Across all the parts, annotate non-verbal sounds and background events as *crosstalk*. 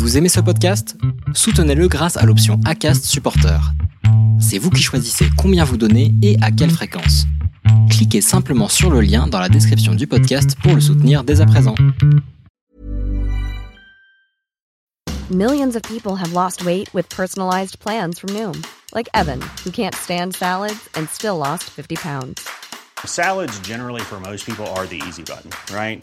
Vous aimez ce podcast? Soutenez-le grâce à l'option ACAST Supporter. C'est vous qui choisissez combien vous donnez et à quelle fréquence. Cliquez simplement sur le lien dans la description du podcast pour le soutenir dès à présent. Millions of people have lost weight with personalized plans from Noom, like Evan, who can't stand salads and still lost 50 pounds. Salads, generally, for most people, are the easy button, right?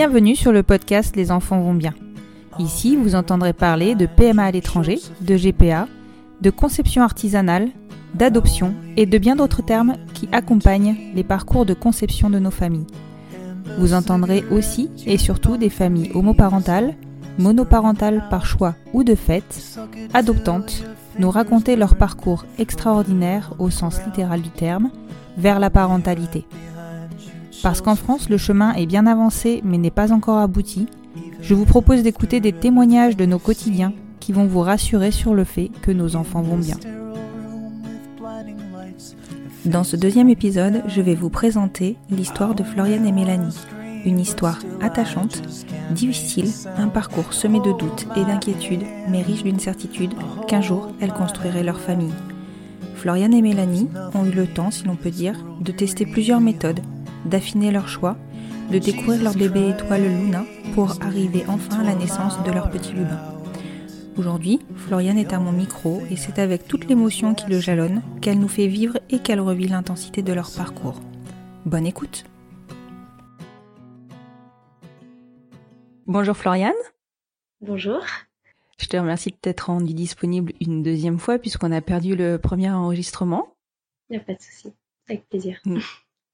Bienvenue sur le podcast Les enfants vont bien. Ici, vous entendrez parler de PMA à l'étranger, de GPA, de conception artisanale, d'adoption et de bien d'autres termes qui accompagnent les parcours de conception de nos familles. Vous entendrez aussi et surtout des familles homoparentales, monoparentales par choix ou de fait, adoptantes, nous raconter leur parcours extraordinaire au sens littéral du terme vers la parentalité. Parce qu'en France, le chemin est bien avancé mais n'est pas encore abouti, je vous propose d'écouter des témoignages de nos quotidiens qui vont vous rassurer sur le fait que nos enfants vont bien. Dans ce deuxième épisode, je vais vous présenter l'histoire de Floriane et Mélanie. Une histoire attachante, difficile, un parcours semé de doutes et d'inquiétudes, mais riche d'une certitude qu'un jour elles construiraient leur famille. Floriane et Mélanie ont eu le temps, si l'on peut dire, de tester plusieurs méthodes d'affiner leur choix, de découvrir leur bébé étoile Luna pour arriver enfin à la naissance de leur petit Lubin. Aujourd'hui, Floriane est à mon micro et c'est avec toute l'émotion qui le jalonne qu'elle nous fait vivre et qu'elle revit l'intensité de leur parcours. Bonne écoute Bonjour Floriane. Bonjour. Je te remercie de t'être rendue disponible une deuxième fois puisqu'on a perdu le premier enregistrement. Il n'y a pas de souci. Avec plaisir.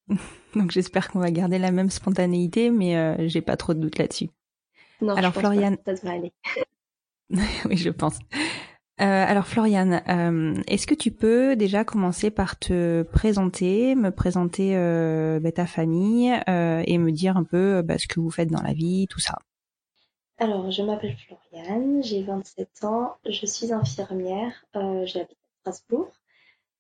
*laughs* Donc j'espère qu'on va garder la même spontanéité, mais euh, j'ai pas trop de doute là-dessus. Non, alors je Floriane, ça devrait aller. *laughs* oui, je pense. Euh, alors Floriane, euh, est-ce que tu peux déjà commencer par te présenter, me présenter bah, ta famille et me dire un peu bah, ce que vous faites dans la vie, tout ça? Alors, je m'appelle Floriane, j'ai 27 ans, je suis infirmière, j'habite à Strasbourg.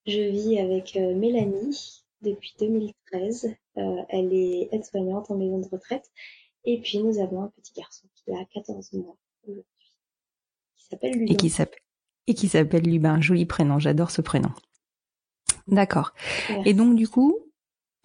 Je vis avec Mélanie, depuis 2013. Euh, elle est aide-soignante en maison de retraite. Et puis nous avons un petit garçon qui a 14 mois aujourd'hui, qui s'appelle Lubin. Et qui s'appelle et qui s'appelle Lubin. Joli prénom, j'adore ce prénom. D'accord. Et donc du coup,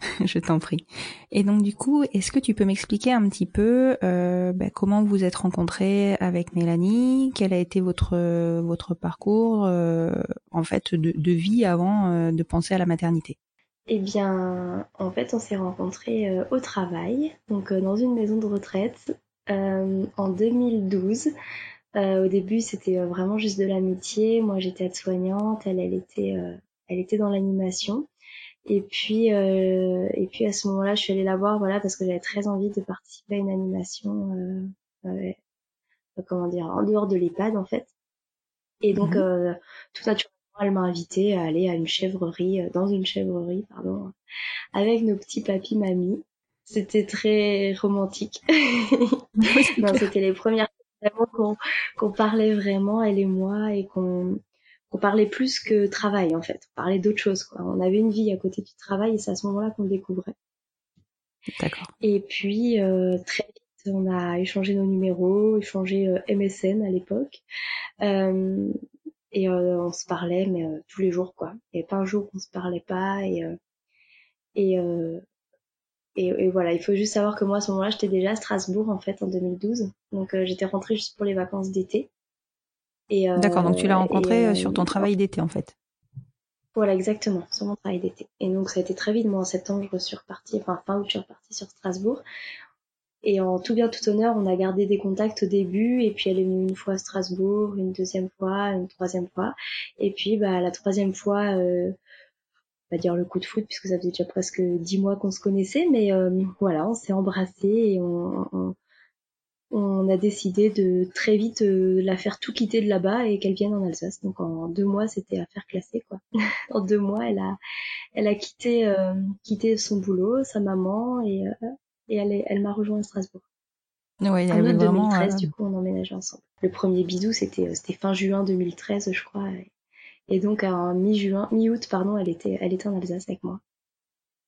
*laughs* je t'en prie. Et donc du coup, est-ce que tu peux m'expliquer un petit peu euh, bah, comment vous êtes rencontrés avec Mélanie? Quel a été votre votre parcours euh, en fait de, de vie avant euh, de penser à la maternité? Eh bien, en fait, on s'est rencontrés euh, au travail, donc euh, dans une maison de retraite, euh, en 2012. au début, c'était vraiment juste de l'amitié. Moi, j'étais aide-soignante, elle, elle était, elle était dans l'animation. Et puis, et puis à ce moment-là, je suis allée la voir, voilà, parce que j'avais très envie de participer à une animation, comment dire, en dehors de l'EHPAD, en fait. Et donc, mmh tout naturellement elle m'a invité à aller à une chèvrerie, euh, dans une chèvrerie, pardon, avec nos petits papis mamies. C'était très romantique. *laughs* c'était les premières fois qu'on parlait vraiment, elle et moi, et qu'on parlait plus que travail en fait. On parlait d'autres choses. Quoi. On avait une vie à côté du travail et c'est à ce moment-là qu'on le découvrait. D'accord. Et puis euh, très vite, on a échangé nos numéros, échangé euh, MSN à l'époque. Euh, et euh, on se parlait mais euh, tous les jours quoi. Il n'y avait pas un jour qu'on se parlait pas et euh, et, et, et voilà. Il faut juste savoir que moi à ce moment-là j'étais déjà à Strasbourg en fait en 2012, donc j'étais rentrée juste pour les vacances d'été. Et D'accord, donc tu l'as rencontré sur ton travail d'été en fait. Voilà, exactement, sur mon travail d'été. Et donc ça a été très vite. Moi en septembre je suis repartie, enfin fin août je suis repartie sur Strasbourg. Et en tout bien tout honneur, on a gardé des contacts au début, et puis elle est venue une fois à Strasbourg, une deuxième fois, une troisième fois, et puis bah la troisième fois, euh, on va dire le coup de foot puisque ça faisait déjà presque dix mois qu'on se connaissait, mais euh, voilà, on s'est embrassés et on, on a décidé de très vite euh, la faire tout quitter de là-bas et qu'elle vienne en Alsace. Donc en deux mois, c'était affaire classée quoi. *laughs* en deux mois, elle a, elle a quitté, euh, quitté son boulot, sa maman et, euh, et elle, elle m'a rejoint à Strasbourg. Ouais, il En avait août vraiment. 2013, euh, du coup, on emménageait ensemble. Le premier bisou, c'était euh, c'était fin juin 2013, je crois. Et, donc en mi-juin, mi-août, pardon, elle était, elle était en Alsace avec moi.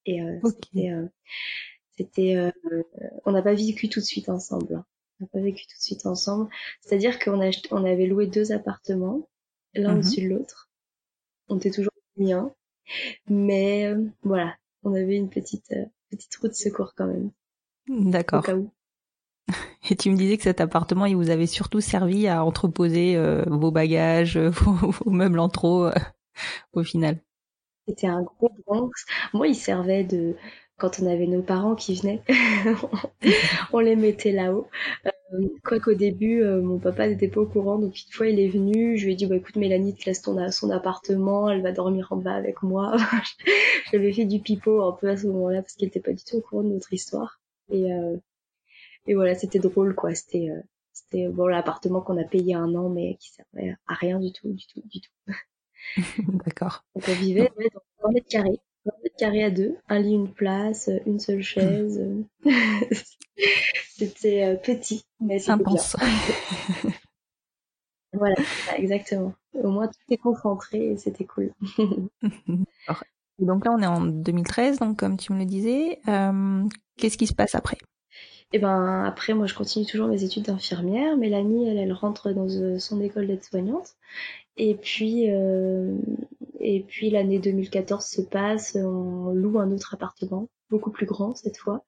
Et euh, Ok. c'était, euh, c'était, euh, on n'a pas vécu tout de suite ensemble. hein. On n'a pas vécu tout de suite ensemble. C'est-à-dire qu'on a, on avait loué deux appartements, l'un Mhm. au-dessus de l'autre. On était toujours bien, mais euh, voilà, on avait une petite, euh, petite roue de secours quand même, D'accord. *laughs* Et tu me disais que cet appartement, il vous avait surtout servi à entreposer euh, vos bagages, euh, *laughs* vos, vos meubles en trop, euh, au final. C'était un gros Bronx. Moi, il servait de quand on avait nos parents qui venaient, *laughs* on les mettait là-haut. Euh, Quoiqu'au début, euh, mon papa n'était pas au courant, donc une fois il est venu, je lui ai dit bah écoute Mélanie, te laisse ton son appartement, elle va dormir en bas avec moi. J'avais fait du pipeau un peu à ce moment-là parce qu'il n'était pas du tout au courant de notre histoire. Et euh, et voilà, c'était drôle quoi. C'était euh, c'était bon l'appartement qu'on a payé un an mais qui servait à rien du tout, du tout, du tout. *laughs* D'accord. Donc on vivait ouais, dans 20 mètres carrés. 20 mètres carrés à deux, un lit, une place, euh, une seule chaise. *laughs* c'était petit, mais c'était bien. *laughs* Voilà, exactement. Au moins tout est concentré et c'était cool. Donc là, on est en 2013, donc comme tu me le disais, euh, qu'est-ce qui se passe après? Et ben après, moi je continue toujours mes études d'infirmière. Mélanie, elle, elle rentre dans euh, son école d'aide-soignante. Et puis, euh, et puis l'année 2014 se passe, on loue un autre appartement, beaucoup plus grand cette fois.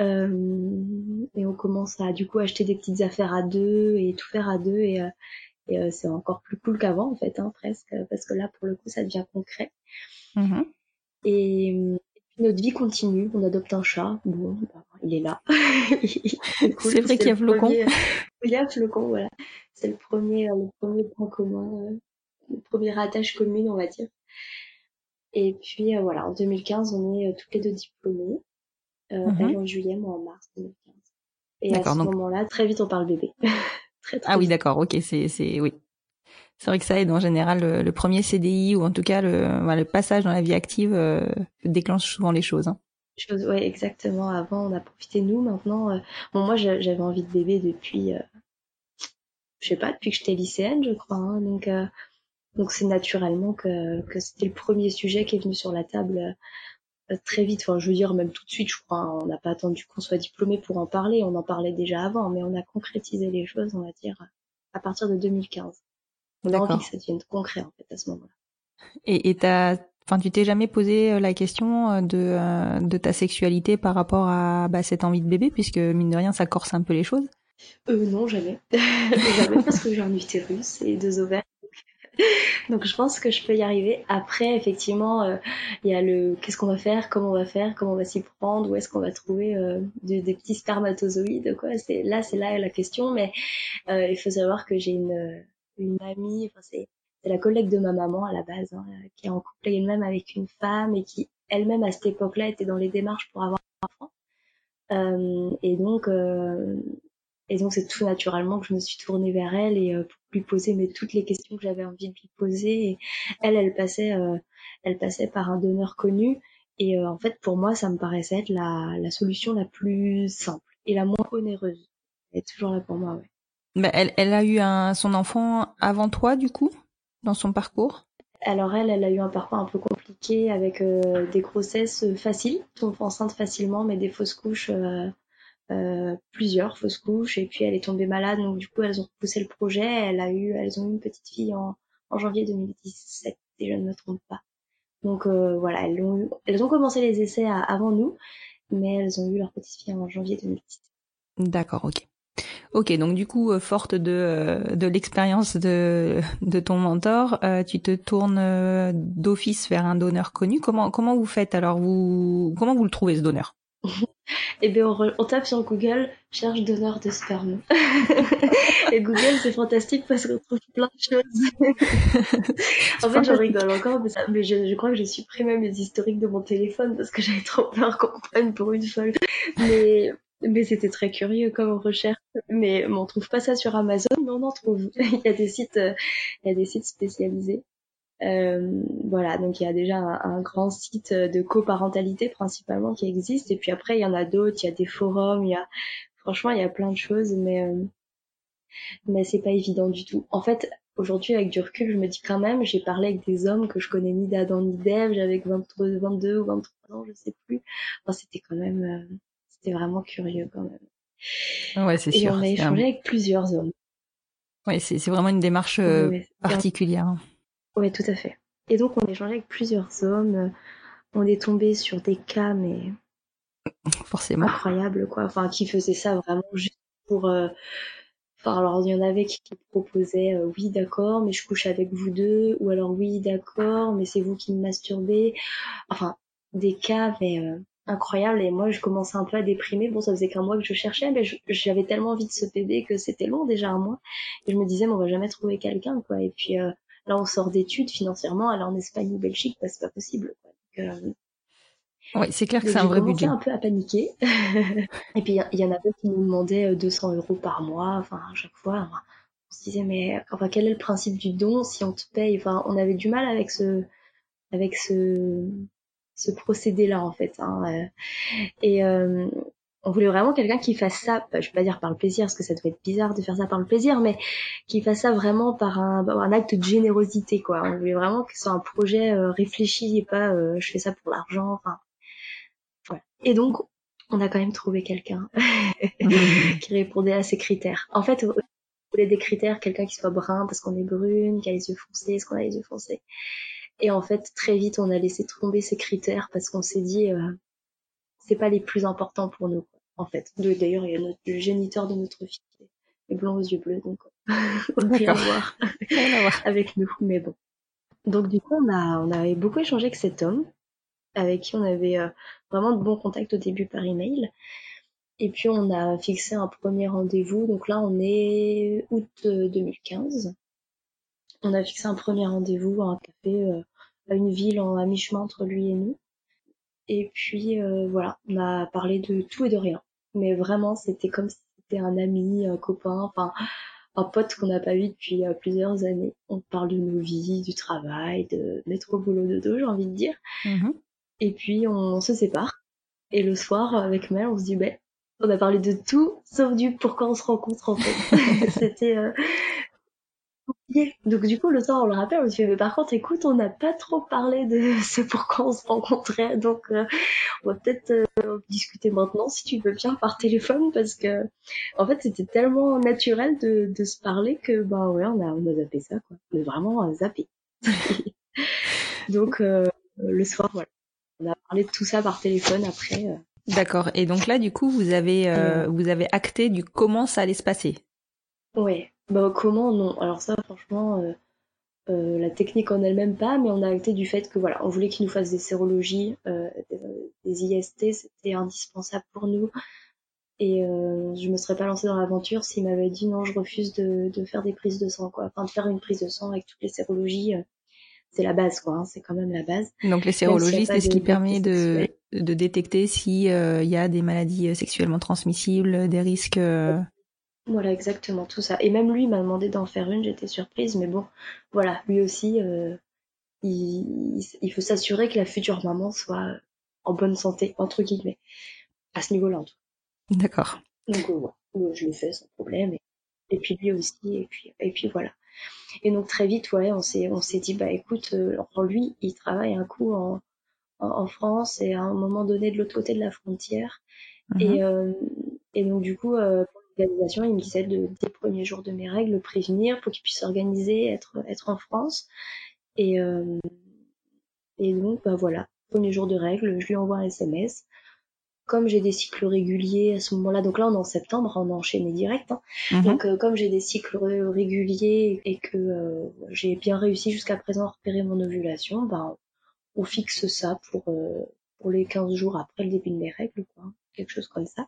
Euh, et on commence à du coup acheter des petites affaires à deux et tout faire à deux et, et c'est encore plus cool qu'avant en fait hein, presque parce que là pour le coup ça devient concret Mhm. et, notre vie continue on adopte un chat bon bah, il est là *laughs* c'est cool. C'est vrai qu'il y a Flocon. premier- *laughs* il y a Flocon voilà c'est le premier euh, le premier point commun euh, le premier attache commune on va dire et puis euh, voilà en 2015 on est euh, toutes les deux diplômées euh, Mhm. elle en juillet moi en mars 2015 et à ce donc- moment-là très vite on parle bébé *laughs* très très Ah oui, d'accord, ok, c'est, c'est, oui. C'est vrai que ça aide en général le, le premier CDI ou en tout cas le, le passage dans la vie active euh, déclenche souvent les choses. Hein. chose ouais exactement avant on a profité nous maintenant euh, bon moi j'a- j'avais envie de bébé depuis euh, je sais pas depuis que j'étais lycéenne je crois hein, donc euh, donc c'est naturellement que que c'était le premier sujet qui est venu sur la table euh, très vite enfin je veux dire même tout de suite je crois hein. on n'a pas attendu qu'on soit diplômé pour en parler on en parlait déjà avant mais on a concrétisé les choses on va dire à partir de 2015 on a envie que ça devienne concret en fait à ce moment-là Et, et enfin, tu t'es jamais posé euh, la question euh, de, euh, de ta sexualité par rapport à bah, cette envie de bébé, puisque mine de rien, ça corse un peu les choses? Euh, non, jamais. *laughs* jamais parce que j'ai un utérus et deux ovaires. *laughs* Donc je pense que je peux y arriver. Après, effectivement, euh, il y a le qu'est-ce qu'on va faire, comment on va faire, comment on va s'y prendre, où est-ce qu'on va trouver euh, de- des petits spermatozoïdes, quoi? C'est là, c'est là la question. Mais euh, il faut savoir que j'ai une une amie, enfin c'est la collègue de ma maman à la base, hein, euh, qui est en couple elle-même avec une femme et qui elle-même à cette époque-là était dans les démarches pour avoir un enfant. Euh, et donc euh, et donc c'est tout naturellement que je me suis tournée vers elle et pour lui poser mais toutes les questions que j'avais envie de lui poser. Elle, elle passait, elle passait par un donneur connu. Et en fait, pour moi, ça me paraissait être la, la solution la plus simple et la moins onéreuse. Elle est toujours là pour moi, ouais. Bah, elle, elle a eu un, son enfant avant toi, du coup, dans son parcours? Alors elle, elle a eu un parcours un peu compliqué avec euh, des grossesses faciles, tombe enceinte facilement, mais des fausses couches, euh, euh, plusieurs fausses couches, et puis elle est tombée malade, donc du coup elles ont repoussé le projet. Elle a eu, elles ont eu une petite fille en, en janvier 2017, si je ne me trompe pas. Donc voilà, elles ont, eu- elles ont commencé les essais à- avant nous, mais elles ont eu leur petite fille en janvier 2017. D'accord, ok. Ok, donc du coup, euh, forte de, euh, de l'expérience de, *laughs* de ton mentor, euh, tu te tournes d'office vers un donneur connu. Comment, comment vous faites alors vous, Comment vous le trouvez ce donneur? *laughs* Et bien on, re- on tape sur Google, cherche donneur de sperme. *laughs* et Google c'est fantastique parce qu'on trouve plein de choses. en fait, je rigole encore, mais, ça, mais je, je crois que j'ai supprimé mes historiques de mon téléphone parce que j'avais trop peur qu'on prenne pour une folle. Mais, mais c'était très curieux comme recherche. Mais, on trouve pas ça sur Amazon, mais on en trouve. *laughs* il y a des sites, il y a des sites spécialisés. Euh, voilà, donc il y a déjà un, grand site de coparentalité principalement qui existe, et puis après il y en a d'autres, il y a des forums, il y a franchement il y a plein de choses, mais euh, mais c'est pas évident du tout. En fait, aujourd'hui avec du recul, je me dis quand même, j'ai parlé avec des hommes que je connais ni d'Adam ni d'Ève, j'avais 22 ou 23 ans, je sais plus. Enfin, c'était quand même, euh, c'était vraiment curieux quand même. Ouais, c'est sûr. Et on a échangé avec plusieurs hommes. Oui, c'est vraiment une démarche particulière. Oui, tout à fait. Et donc, on a échangé avec plusieurs hommes. Euh, on est tombé sur des cas, mais. *laughs* Forcément. Incroyables, quoi. Enfin, qui faisaient ça vraiment juste pour. Euh, enfin, alors, il y en avait qui, proposaient euh, oui, d'accord, mais je couche avec vous deux. Ou alors, oui, d'accord, mais c'est vous qui me masturbez. Enfin, des cas, mais. Incroyables et moi je commençais un peu à déprimer bon ça faisait qu'un mois que je cherchais mais j'avais tellement envie de ce bébé que c'était long déjà un mois et je me disais mais on va jamais trouver quelqu'un quoi et puis Là, on sort d'études financièrement, aller en Espagne ou Belgique, bah, c'est pas possible. Euh, oui, c'est clair que c'est un vrai budget. un peu à paniquer. *laughs* et puis, il y, en a d'autres qui nous demandaient 200 euh, euros par mois, enfin, à chaque fois. on se disait, mais enfin, quel est le principe du don si on te paye? Enfin, on avait du mal avec ce, avec ce, ce procédé-là, en fait. Hein. Euh. Et, on voulait vraiment quelqu'un qui fasse ça, bah, je vais pas dire par le plaisir, parce que ça doit être bizarre de faire ça par le plaisir, mais qui fasse ça vraiment par un, bah, un acte de générosité, quoi. On voulait vraiment que ce soit un projet euh, réfléchi et pas euh, je fais ça pour l'argent, enfin. Voilà. Et donc, on a quand même trouvé quelqu'un *laughs* *laughs* qui répondait à ces critères. En fait, on voulait des critères, quelqu'un qui soit brun parce qu'on est brune, qui a les yeux foncés, est-ce qu'on a les yeux foncés. Et en fait, très vite, on a laissé tomber ces critères parce qu'on s'est dit, euh, c'est pas les plus importants pour nous en fait. D'ailleurs, il y a notre, le géniteur de notre fille est blanc aux yeux bleus, donc *laughs* rien à voir avec nous, mais bon. Donc du coup, on a, on avait beaucoup échangé avec cet homme, avec qui on avait euh, vraiment de bons contacts au début par email. Et puis on a fixé un premier rendez-vous. Donc là, on est août 2015. Euh, on a fixé un premier rendez-vous à un café euh, à une ville en, à mi-chemin entre lui et nous. Et puis voilà, on a parlé de tout et de rien mais vraiment c'était comme si c'était un ami, un copain, enfin un pote qu'on n'a pas vu depuis euh, plusieurs années. On parle de nos vies, du travail, de métro boulot de dos, j'ai envie de dire. Mm-hmm. Et puis on, se sépare. Et le soir, avec Mel, on se dit, ben, on a parlé de tout, sauf du pourquoi on se rencontre en fait. *laughs* C'était euh, donc du coup, le soir, on le rappelle, on se dit, mais par contre, écoute, on n'a pas trop parlé de *laughs* ce pourquoi on se rencontrait, donc euh, on va peut-être euh, discuter maintenant, si tu veux bien, par téléphone, parce que en fait, c'était tellement naturel de, de se parler que, bah ouais, on a, on a zappé ça, quoi. On a vraiment *laughs* euh, zappé. donc le soir, voilà. On a parlé de tout ça par téléphone après. D'accord. Et donc là, du coup, vous avez, vous avez acté du comment ça allait se passer? Ouais, bah, comment non. Alors ça, franchement, euh, euh, la technique en elle-même pas, mais on a acté du fait que voilà, on voulait qu'il nous fasse des sérologies, euh, des, IST, c'était indispensable pour nous. Et je me serais pas lancée dans l'aventure s'il m'avait dit non, je refuse de, de, faire des prises de sang, quoi. Enfin, de faire une prise de sang avec toutes les sérologies, c'est la base, quoi. Hein, c'est quand même la base. Donc les sérologies, c'est ce qui permet de, de détecter s'il y a des maladies sexuellement transmissibles, des risques. Voilà, exactement, tout ça. Et même lui m'a demandé d'en faire une, j'étais surprise, mais bon, voilà, lui aussi, euh, il, il, faut s'assurer que la future maman soit en bonne santé, entre guillemets, à ce niveau-là en tout D'accord. Donc euh, je l'ai fait sans problème, et, puis lui aussi, et puis, et puis voilà. Et donc très vite, ouais, on s'est, on s'est dit, bah écoute, euh, lui, il travaille un coup en, en, France et à un moment donné de l'autre côté de la frontière. Et, mhm. et donc du coup, il me disait de, des premiers jours de mes règles, le prévenir pour qu'il puisse s'organiser, être, être en France. Et, euh, et donc, bah voilà, premier jour de règles, je lui envoie un SMS. Comme j'ai des cycles réguliers à ce moment-là, donc là on est en septembre, on a enchaîné direct. Hein. Mhm. Donc euh, comme j'ai des cycles réguliers et que euh, j'ai bien réussi jusqu'à présent à repérer mon ovulation, bah, on fixe ça pour, pour les 15 jours après le début de mes règles, quoi. quelque chose comme ça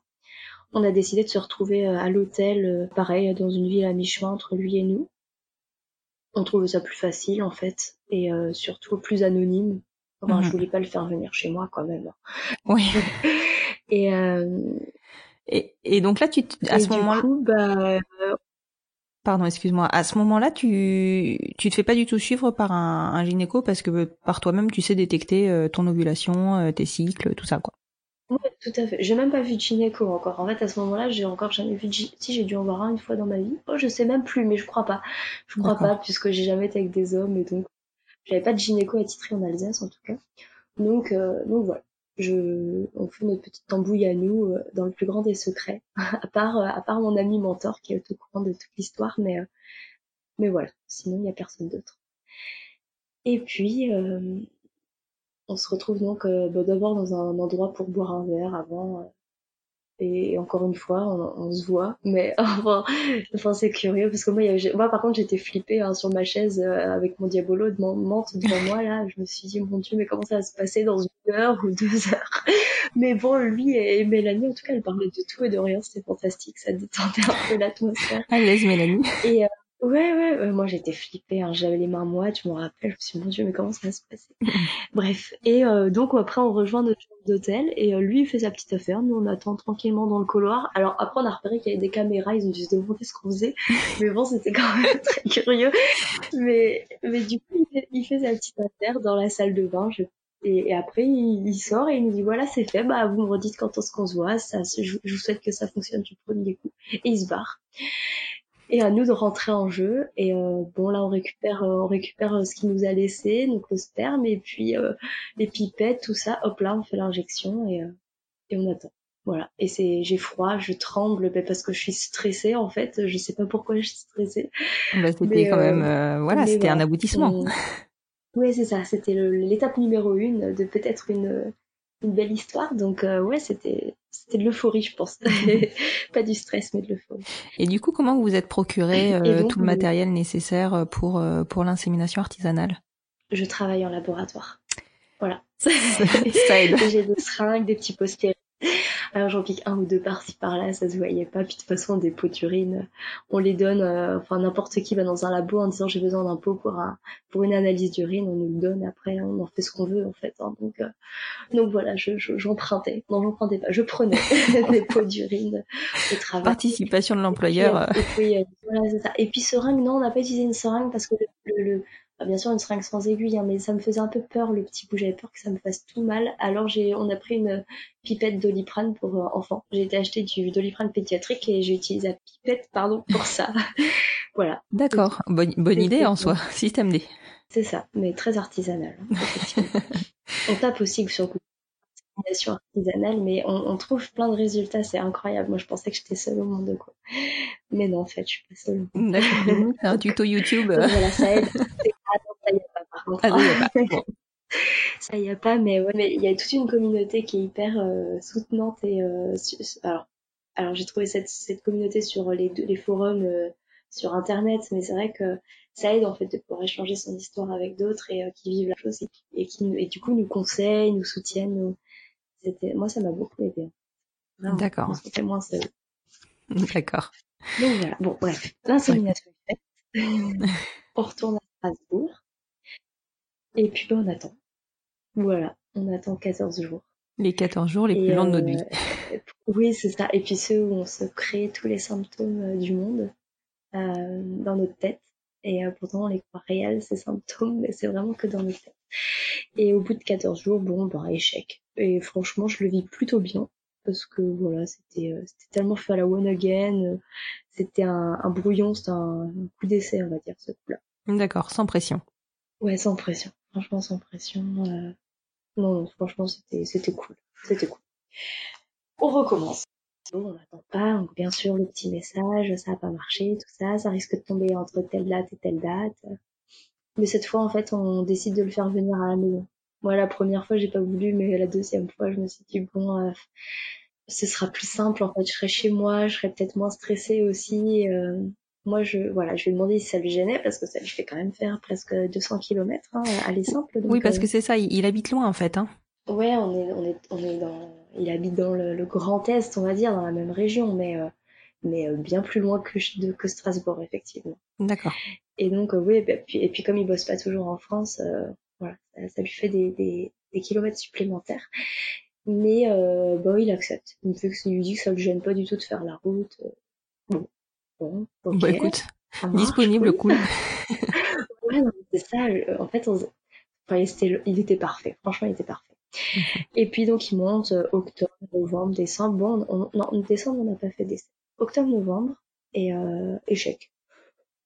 on a décidé de se retrouver euh, à l'hôtel, euh, pareil, dans une ville à mi-chemin entre lui et nous. On trouvait ça plus facile en fait, et euh, surtout plus anonyme. Enfin, je mhm. voulais pas le faire venir chez moi quand même. *laughs* Oui. *laughs* et Et, et donc là, tu à Et ce du moment-là, coup, bah, pardon, excuse-moi, à ce moment-là, tu tu te fais pas du tout suivre par un, un gynéco parce que par toi-même, tu sais détecter ton ovulation, tes cycles, tout ça, quoi. Tout à fait. J'ai même pas vu de gynéco encore. En fait, à ce moment-là, j'ai encore jamais vu de gy- Si, j'ai dû en voir un une fois dans ma vie. Oh, je sais même plus, mais je crois pas. Je crois pas, puisque j'ai jamais été avec des hommes et donc j'avais pas de gynéco attitré en Alsace en tout cas. Donc, euh, donc voilà. Je, on fait notre petite tambouille à nous euh, dans le plus grand des secrets. *laughs* à part, euh, à part mon ami mentor qui est au courant de toute l'histoire, mais, euh, mais voilà. Sinon, il y a personne d'autre. Et puis, euh, on se retrouve donc euh, bah, d'abord dans un endroit pour boire un verre avant. euh, et encore une fois, on, on se voit, *laughs* mais enfin, enfin c'est curieux parce que moi, y j'ai- moi par contre, j'étais flippée hein, sur ma chaise euh, avec mon diabolo de mon menthe devant moi là. Je me suis dit mon Dieu, mais comment ça va se passer dans une heure ou deux heures? *laughs* Mais bon, lui et Mélanie, en tout cas, elles parlaient de tout et de rien. C'était fantastique, ça détendait un peu l'atmosphère. À l'aise, Mélanie. Et euh, ouais, ouais, ouais, moi j'étais flippée, hein, j'avais les mains moites, je me rappelle, je me suis dit, mon Dieu, mais comment ça va se passer? *laughs* Bref, et euh, donc après on rejoint notre chambre d'hôtel, et euh, lui il fait sa petite affaire, nous on attend tranquillement dans le couloir. Alors après on a repéré qu'il y avait des caméras, ils ont dû se demander ce qu'on faisait, *laughs* mais bon c'était quand même *laughs* très curieux. Mais, mais du coup il fait, il fait sa petite affaire dans la salle de bain, je et, et après, il, il sort et il nous dit voilà, c'est fait, bah vous me redites quand est-ce qu'on se voit, ça, je, je vous souhaite que ça fonctionne du premier coup. Et il se barre. Et à nous de rentrer en jeu. Et euh, bon, là, on récupère, euh, on récupère euh, ce qu'il nous a laissé, donc le sperme, et puis euh, les pipettes, tout ça. Hop là, on fait l'injection et, euh, et on attend. Voilà. Et c'est, j'ai froid, je tremble, ben, parce que je suis stressée en fait. Je sais pas pourquoi je suis stressée. Bah, c'était quand euh, même, euh, voilà, c'était un aboutissement. Ouais, c'est ça. C'était l'étape numéro une de peut-être une, une belle histoire. Donc euh, ouais, c'était c'était de l'euphorie, je pense. *laughs* pas du stress, mais de l'euphorie. Et du coup, comment vous vous êtes procuré euh, donc, tout le euh, matériel nécessaire pour euh, pour l'insémination artisanale? Je travaille en laboratoire. Voilà. *laughs* Ça aide. Et *laughs* J'ai des seringues, des petits pots stériles. *laughs* Alors j'en pique un ou deux par-ci par-là, ça se voyait pas. Puis de toute façon, des pots d'urine, on les donne. euh, enfin n'importe qui va dans un labo en disant j'ai besoin d'un pot pour un pour une analyse d'urine, on nous le donne. Après, on en fait ce qu'on veut en fait. hein. Donc euh, donc voilà, je je- j'empruntais. non, j'empruntais pas. Je prenais *laughs* des pots d'urine au travail. Participation de l'employeur. euh, Et puis, euh, voilà, c'est ça. Et puis seringue, non, on n'a pas utilisé une seringue parce que le, le- le- bien sûr une seringue sans aiguille, hein, mais ça me faisait un peu peur le petit bout. J'avais peur que ça me fasse tout mal. Alors j'ai, on a pris une pipette doliprane pour euh, enfants. J'ai été acheter du doliprane pédiatrique et j'ai utilisé la pipette, pardon, pour ça. *laughs* voilà, D'accord, bonne, bonne idée en soi. Système D. c'est ça, mais très artisanal. hein, *laughs* on tape aussi sur le coup de destination artisanale, mais on, on trouve plein de résultats, c'est incroyable. Moi, je pensais que j'étais seule au monde, quoi. Mais non, en fait, je suis pas seule. D'accord. *laughs* Un tuto YouTube. Voilà, ça aide. Ah non, ça y est pas, par contre. Ah, ça y est pas. Bon. *laughs* Ça y a pas, mais ouais, mais il y a toute une communauté qui est hyper euh, soutenante et euh, su- alors, alors j'ai trouvé cette, cette communauté sur les, les forums euh, sur internet, mais c'est vrai que ça aide en fait de pouvoir échanger son histoire avec d'autres et euh, qui vivent la chose et, qui- et qui nous- et du coup nous conseillent, nous soutiennent. Nous... C'était, moi ça m'a beaucoup aidé. D'accord. On sentait moins seul. D'accord. Donc voilà, bon bref, l'insémination est faite. *laughs* on retourne à Strasbourg. Et puis ben, on attend. Voilà, on attend 14 jours. Les 14 jours les Et, plus longs de notre euh, vie. *laughs* Oui, c'est ça. Et puis ceux où on se crée tous les symptômes euh, du monde euh, dans notre tête. Et euh, pourtant, on les croit réels, ces symptômes, mais c'est vraiment que dans notre tête. Et au bout de 14 jours, bon, ben, échec. Et franchement, je le vis plutôt bien. Parce que voilà, c'était euh, c'était tellement fait à la one again. euh, C'était un, un brouillon, c'était un, un coup d'essai, on va dire, ce coup-là. D'accord, sans pression. Ouais, sans pression. Franchement, sans pression. euh, Non, franchement, c'était, c'était cool. C'était cool. On recommence. Bon, on n'attend pas. Bien sûr, le petit message, ça n'a pas marché, tout ça. Ça risque de tomber entre telle date et telle date. Mais cette fois, en fait, on décide de le faire venir à la maison. Moi, la première fois, j'ai pas voulu, mais la deuxième fois, je me suis dit, bon, euh, ce sera plus simple. En fait, je serai chez moi, je serai peut-être moins stressée aussi. euh, moi, je, voilà, je lui ai demandé si ça lui gênait parce que ça lui fait quand même faire presque 200 km, hein, aller simple. donc, oui, parce euh, que c'est ça, il, il habite loin en fait. Hein. Ouais, on est, on est, on est dans, il habite dans le, le Grand Est, on va dire, dans la même région, mais, euh, mais euh, bien plus loin que, de, que Strasbourg, effectivement. D'accord. Et donc, euh, oui, bah, puis, et puis comme il bosse pas toujours en France, euh, voilà, ça, ça lui fait des, des, des kilomètres supplémentaires. Mais bon, il accepte. Il me fait que ça lui dit que ça le gêne pas du tout de faire la route. Bon, bon, bah écoute, disponible, cool. *laughs* ouais, c'est ça. En fait, il était parfait. Franchement, il était parfait. Et puis donc il monte euh, octobre, novembre, décembre. Bon, on, non, décembre on n'a pas fait décembre. Octobre, novembre et euh, échec.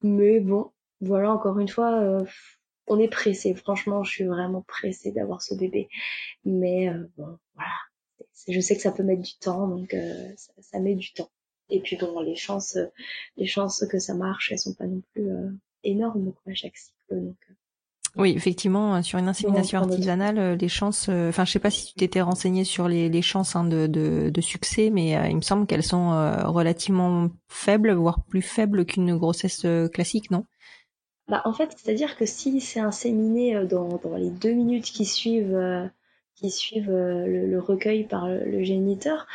Mais bon, voilà encore une fois, euh, on est pressé. Franchement, je suis vraiment pressée d'avoir ce bébé. Mais euh, bon, voilà. Je sais que ça peut mettre du temps, donc ça, ça, met du temps. Et puis bon, les chances, les chances que ça marche, elles sont pas non plus énormes quoi, à chaque cycle. Donc oui, effectivement, euh, sur une insémination artisanale, euh, les chances. Euh, enfin, je sais pas si tu t'étais renseigné sur les, les chances hein, de, de, de, succès, mais il me semble qu'elles sont relativement faibles, voire plus faibles qu'une grossesse classique, non? Bah, en fait, c'est-à-dire que si c'est inséminé dans, dans les deux minutes qui suivent, qui suivent le, le, recueil par le, géniteur,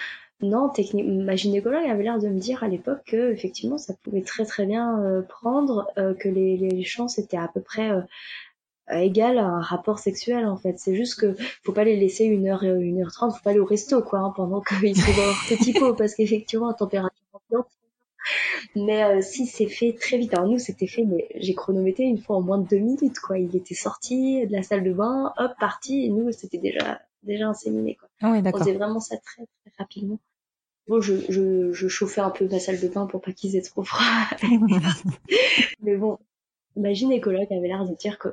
non, techniquement, ma gynécologue avait l'air de me dire à l'époque que effectivement ça pouvait très très bien prendre, que les, les chances étaient à peu près égal à un rapport sexuel en fait. C'est juste que faut pas les laisser une heure et une heure trente, faut pas aller au resto quoi hein, pendant qu'ils sont dans leur petit pot parce qu'effectivement à température ambiante. Mais euh, si c'est fait très vite, alors nous c'était fait, mais j'ai chronométré une fois en moins de deux minutes quoi. Il était sorti de la salle de bain, hop parti, et nous c'était déjà déjà inséminé quoi. Ah oui, d'accord. On faisait vraiment ça très très rapidement. Bon, je, je, je chauffais un peu ma salle de bain pour pas qu'ils aient trop froid. *laughs* mais bon, ma gynécologue avait l'air de dire que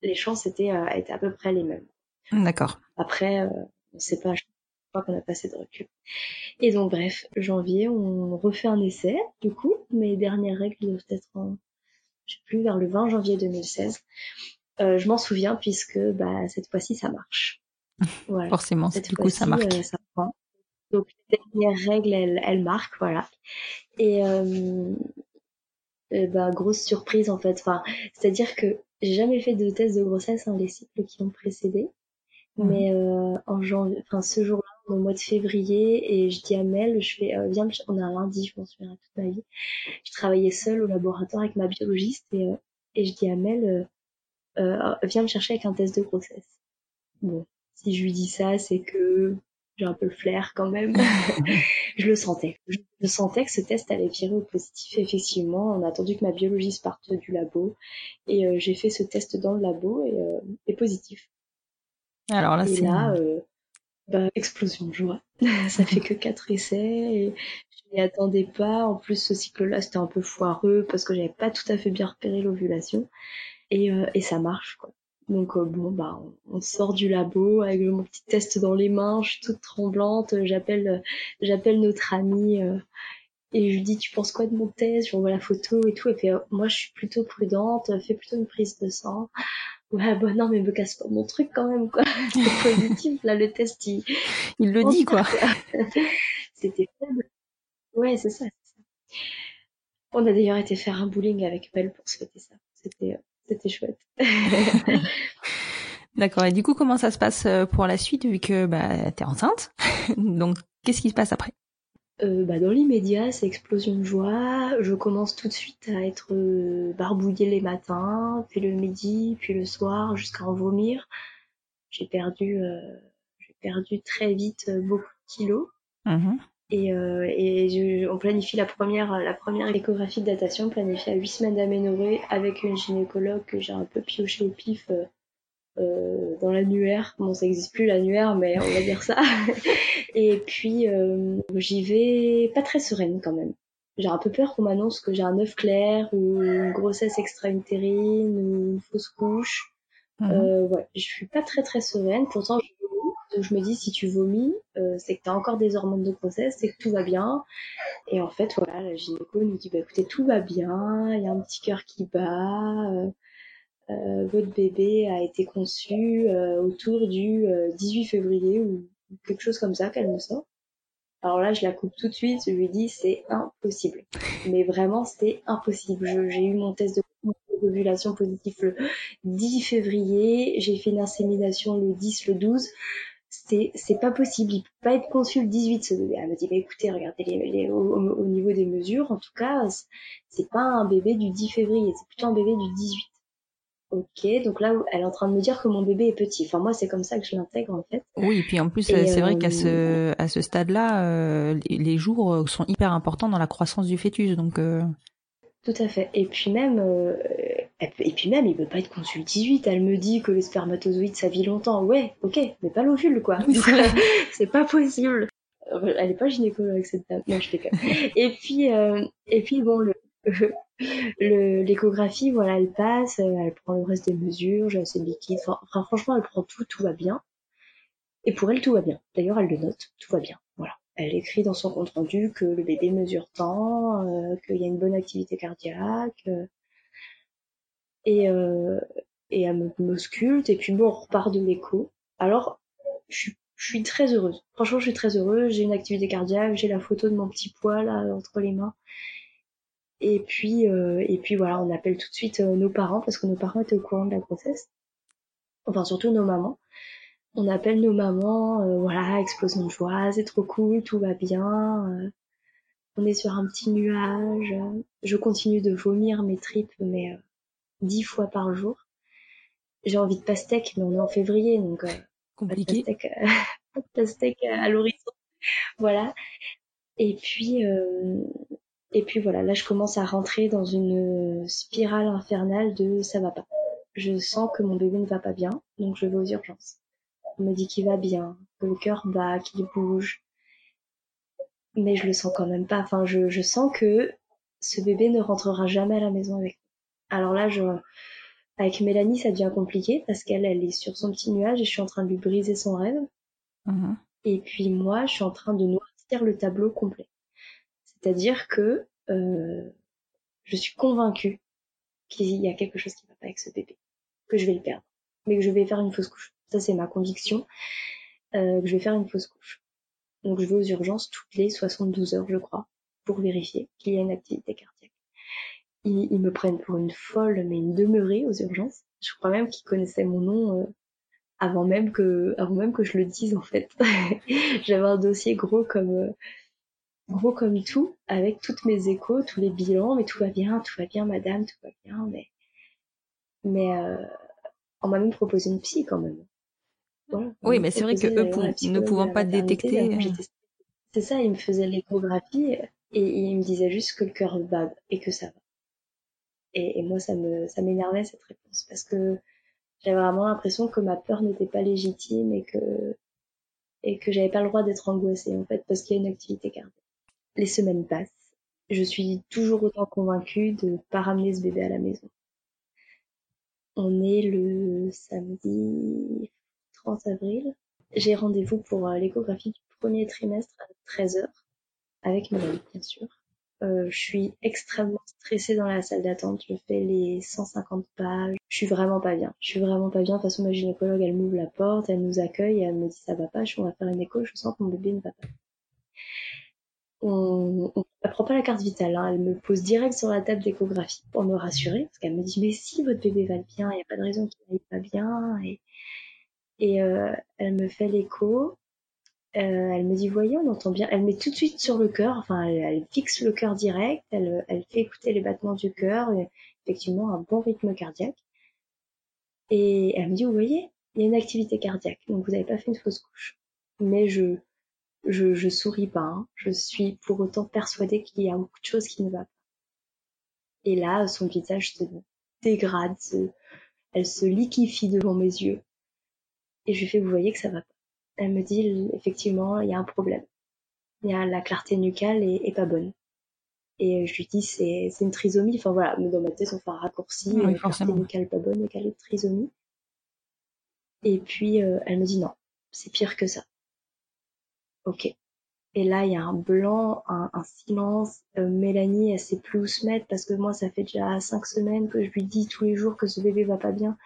les chances étaient, euh, étaient à peu près les mêmes. D'accord. Après, euh, on sait pas, je crois qu'on a passé de recul. Et donc, bref, janvier, on refait un essai, du coup. Mes dernières règles doivent être, en, je sais plus, vers le 20 janvier 2016. Euh, je m'en souviens puisque bah, cette fois-ci, ça marche. *laughs* Voilà. Forcément, cette du coup, ça marque. Euh, ça prend. Donc, les dernières règles, elles, elles marquent, voilà. Et euh, bah, grosse surprise en fait. Enfin, c'est-à-dire que j'ai jamais fait de test de grossesse hein, les cycles qui ont précédé. Mhm. Mais euh, en janvier, enfin ce jour-là, au mois de février, et je dis à Mel, je fais, euh, viens, on a un lundi, je m'en souviendrai toute ma vie. Je travaillais seule au laboratoire avec ma biologiste et, euh, et je dis à Mel, euh, viens me chercher avec un test de grossesse. Bon, si je lui dis ça, c'est que j'ai un peu le flair quand même. *laughs* je le sentais. Je, sentais que ce test allait virer au positif. Effectivement, on a attendu que ma biologiste parte du labo et euh, j'ai fait ce test dans le labo et, euh, positif. Alors là, c'est là, euh, bah, explosion de joie. *laughs* Ça fait que quatre essais et je n'y attendais pas. En plus, ce cycle-là, c'était un peu foireux parce que j'avais pas tout à fait bien repéré l'ovulation et, euh, et ça marche quoi. Donc euh, bon bah on, sort du labo avec mon petit test dans les mains, je suis toute tremblante, j'appelle j'appelle notre amie euh, et je lui dis tu penses quoi de mon test, je envoie la photo et tout et puis euh, moi je suis plutôt prudente, fais plutôt une prise de sang. Ouais bon non mais me casse pas mon truc quand même quoi, *laughs* c'est positif là le test il il le dit quoi. *laughs* C'était faible. Ouais c'est ça, ça. On a d'ailleurs été faire un bowling avec Belle pour fêter ça. C'était c'était chouette. *laughs* D'accord. Et du coup, comment ça se passe euh, pour la suite vu que bah, tu es enceinte? *laughs* Donc, qu'est-ce qui se passe après? Euh, bah, Dans l'immédiat, c'est explosion de joie. Je commence tout de suite à être euh, barbouillée les matins, puis le midi, puis le soir, jusqu'à en vomir. J'ai perdu, euh, j'ai perdu très vite beaucoup de kilos. Mmh et, euh, et on planifie la première, la première échographie de datation, planifiée à 8 semaines d'aménorrhée avec une gynécologue que j'ai un peu pioché au pif euh, euh, dans l'annuaire. Bon, ça n'existe plus l'annuaire, mais on va dire ça. *laughs* et puis, euh, j'y vais pas très sereine quand même. J'ai un peu peur qu'on m'annonce que j'ai un œuf clair ou une grossesse extra-utérine ou une fausse couche. Mmh. Euh, ouais, je suis pas très très sereine. Pourtant, je je me dis, si tu vomis, euh, c'est que tu as encore des hormones de grossesse, c'est que tout va bien. Et en fait, voilà, la gynéco nous dit, bah, écoutez, tout va bien, il y a un petit cœur qui bat, euh, euh, votre bébé a été conçu autour du 18 février ou quelque chose comme ça qu'elle me sort. Alors là, je la coupe tout de suite, je lui dis, c'est impossible. Mais vraiment, c'est impossible. J'ai eu mon test de d'ovulation positif le 10 février, j'ai fait une insémination le 10, le 12 c'est c'est pas possible, il peut pas être conçu le 18 ce bébé. Elle m'a dit bah écoutez, regardez les, au, niveau des mesures, en tout cas, c'est pas un bébé du 10 février, c'est plutôt un bébé du 18. ok, donc là, elle est en train de me dire que mon bébé est petit. Enfin, moi, c'est comme ça que je l'intègre, en fait. Oui, et puis en plus, c'est vrai qu'à ce, à ce stade-là, les, jours sont hyper importants dans la croissance du fœtus, donc... Tout à fait. Et puis même, et puis même, il veut pas être consul 18. Elle me dit que les spermatozoïdes, ça vit longtemps. Ouais, ok, mais pas l'ovule, quoi. *laughs* c'est pas possible. Elle est pas gynécologue, cette dame. Non, je fais que. *laughs* et puis, euh, et puis bon, *laughs* le, l'échographie, voilà, elle passe, elle prend le reste des mesures, j'ai assez de liquide. Enfin, franchement, elle prend tout, tout va bien. Et pour elle, tout va bien. D'ailleurs, elle le note, tout va bien. Voilà. Elle écrit dans son compte rendu que le bébé mesure tant, euh, qu'il y a une bonne activité cardiaque. Euh, et, euh, et elle m'ausculte et puis bon on repart de l'écho. Alors je suis, très heureuse. Franchement je suis très heureuse, j'ai une activité cardiaque, j'ai la photo de mon petit poids là entre les mains. Et puis euh, et puis voilà, on appelle tout de suite euh, nos parents parce que nos parents étaient au courant de la grossesse. Enfin surtout nos mamans. On appelle nos mamans, euh, voilà, explosion de joie, c'est trop cool, tout va bien. Euh, on est sur un petit nuage. Je continue de vomir mes tripes, mais dix fois par jour. J'ai envie de pastèque, mais on est en février, donc euh, compliqué. Pastèque, euh, *laughs* pastèque à l'horizon, voilà. Et puis euh, et puis voilà, là je commence à rentrer dans une spirale infernale de ça va pas. Je sens que mon bébé ne va pas bien, donc je vais aux urgences. On me dit qu'il va bien, que le cœur bat, qu'il bouge, mais je le sens quand même pas. Enfin, je, je sens que ce bébé ne rentrera jamais à la maison avec alors là, je, avec Mélanie, ça devient compliqué parce qu'elle, elle est sur son petit nuage et je suis en train de lui briser son rêve. Mhm. Et puis moi, je suis en train de noircir le tableau complet. C'est-à-dire que euh, je suis convaincue qu'il y a quelque chose qui va pas avec ce bébé, que je vais le perdre, mais que je vais faire une fausse couche. Ça, c'est ma conviction, euh, que je vais faire une fausse couche. Donc je vais aux urgences toutes les 72 heures, je crois, pour vérifier qu'il y a une activité cardiaque ils, me prennent pour une folle, mais une demeurée aux urgences. Je crois même qu'ils connaissaient mon nom euh, avant même que, avant même que je le dise en fait. *laughs* J'avais un dossier gros comme euh, gros comme tout, avec toutes mes échos, tous les bilans, mais tout va bien, tout va bien, madame, tout va bien, mais mais on m'a même proposé une psy quand même. Oui, mais c'est vrai que eux, ne pouvant pas détecter. C'est ça, ils me faisaient l'échographie et ils me disaient juste que le cœur bat et que ça va. Et, moi, ça me, ça m'énervait cette réponse parce que j'avais vraiment l'impression que ma peur n'était pas légitime et que, et que j'avais pas le droit d'être angoissée, en fait, parce qu'il y a une activité cardiaque. Les semaines passent. Je suis toujours autant convaincue de pas ramener ce bébé à la maison. On est le samedi 30 avril. J'ai rendez-vous pour euh, l'échographie du premier trimestre à 13h avec Mélanie, bien sûr. Euh, je suis extrêmement stressée dans la salle d'attente. Je fais les 150 pages. Je suis vraiment pas bien. Je suis vraiment pas bien. De toute façon, ma gynécologue, elle m'ouvre la porte, elle nous accueille, elle me dit ça va pas, on va faire une écho, je sens que mon bébé ne va pas. On, on, elle prend pas la carte vitale, hein. elle me pose direct sur la table d'échographie pour me rassurer, parce qu'elle me dit mais si votre bébé va bien, il n'y a pas de raison qu'il n'aille pas bien, et, et euh, elle me fait l'écho, euh, elle me dit, voyez, on entend bien. Elle met tout de suite sur le cœur, enfin, elle, fixe le cœur direct, elle, elle fait écouter les battements du cœur, effectivement un bon rythme cardiaque. Et elle me dit, vous voyez, il y a une activité cardiaque, donc vous n'avez pas fait une fausse couche. Mais je, je, je souris pas, hein. je suis pour autant persuadée qu'il y a beaucoup de choses qui ne va pas. Et là, son visage se dégrade, elle se liquifie devant mes yeux. Et je lui fais, vous voyez que ça va pas elle me dit effectivement il y a un problème. Il y a la clarté nucale est, pas bonne. Et je lui dis c'est c'est une trisomie. Enfin voilà, dans ma tête on fait un raccourci. Oui, euh, clarté nucale pas bonne égale trisomie. Et puis euh, elle me dit non, c'est pire que ça. Ok. Et là, il y a un blanc, un, silence. Euh, Mélanie, elle sait plus où se mettre parce que moi, ça fait déjà cinq semaines que je lui dis tous les jours que ce bébé va pas bien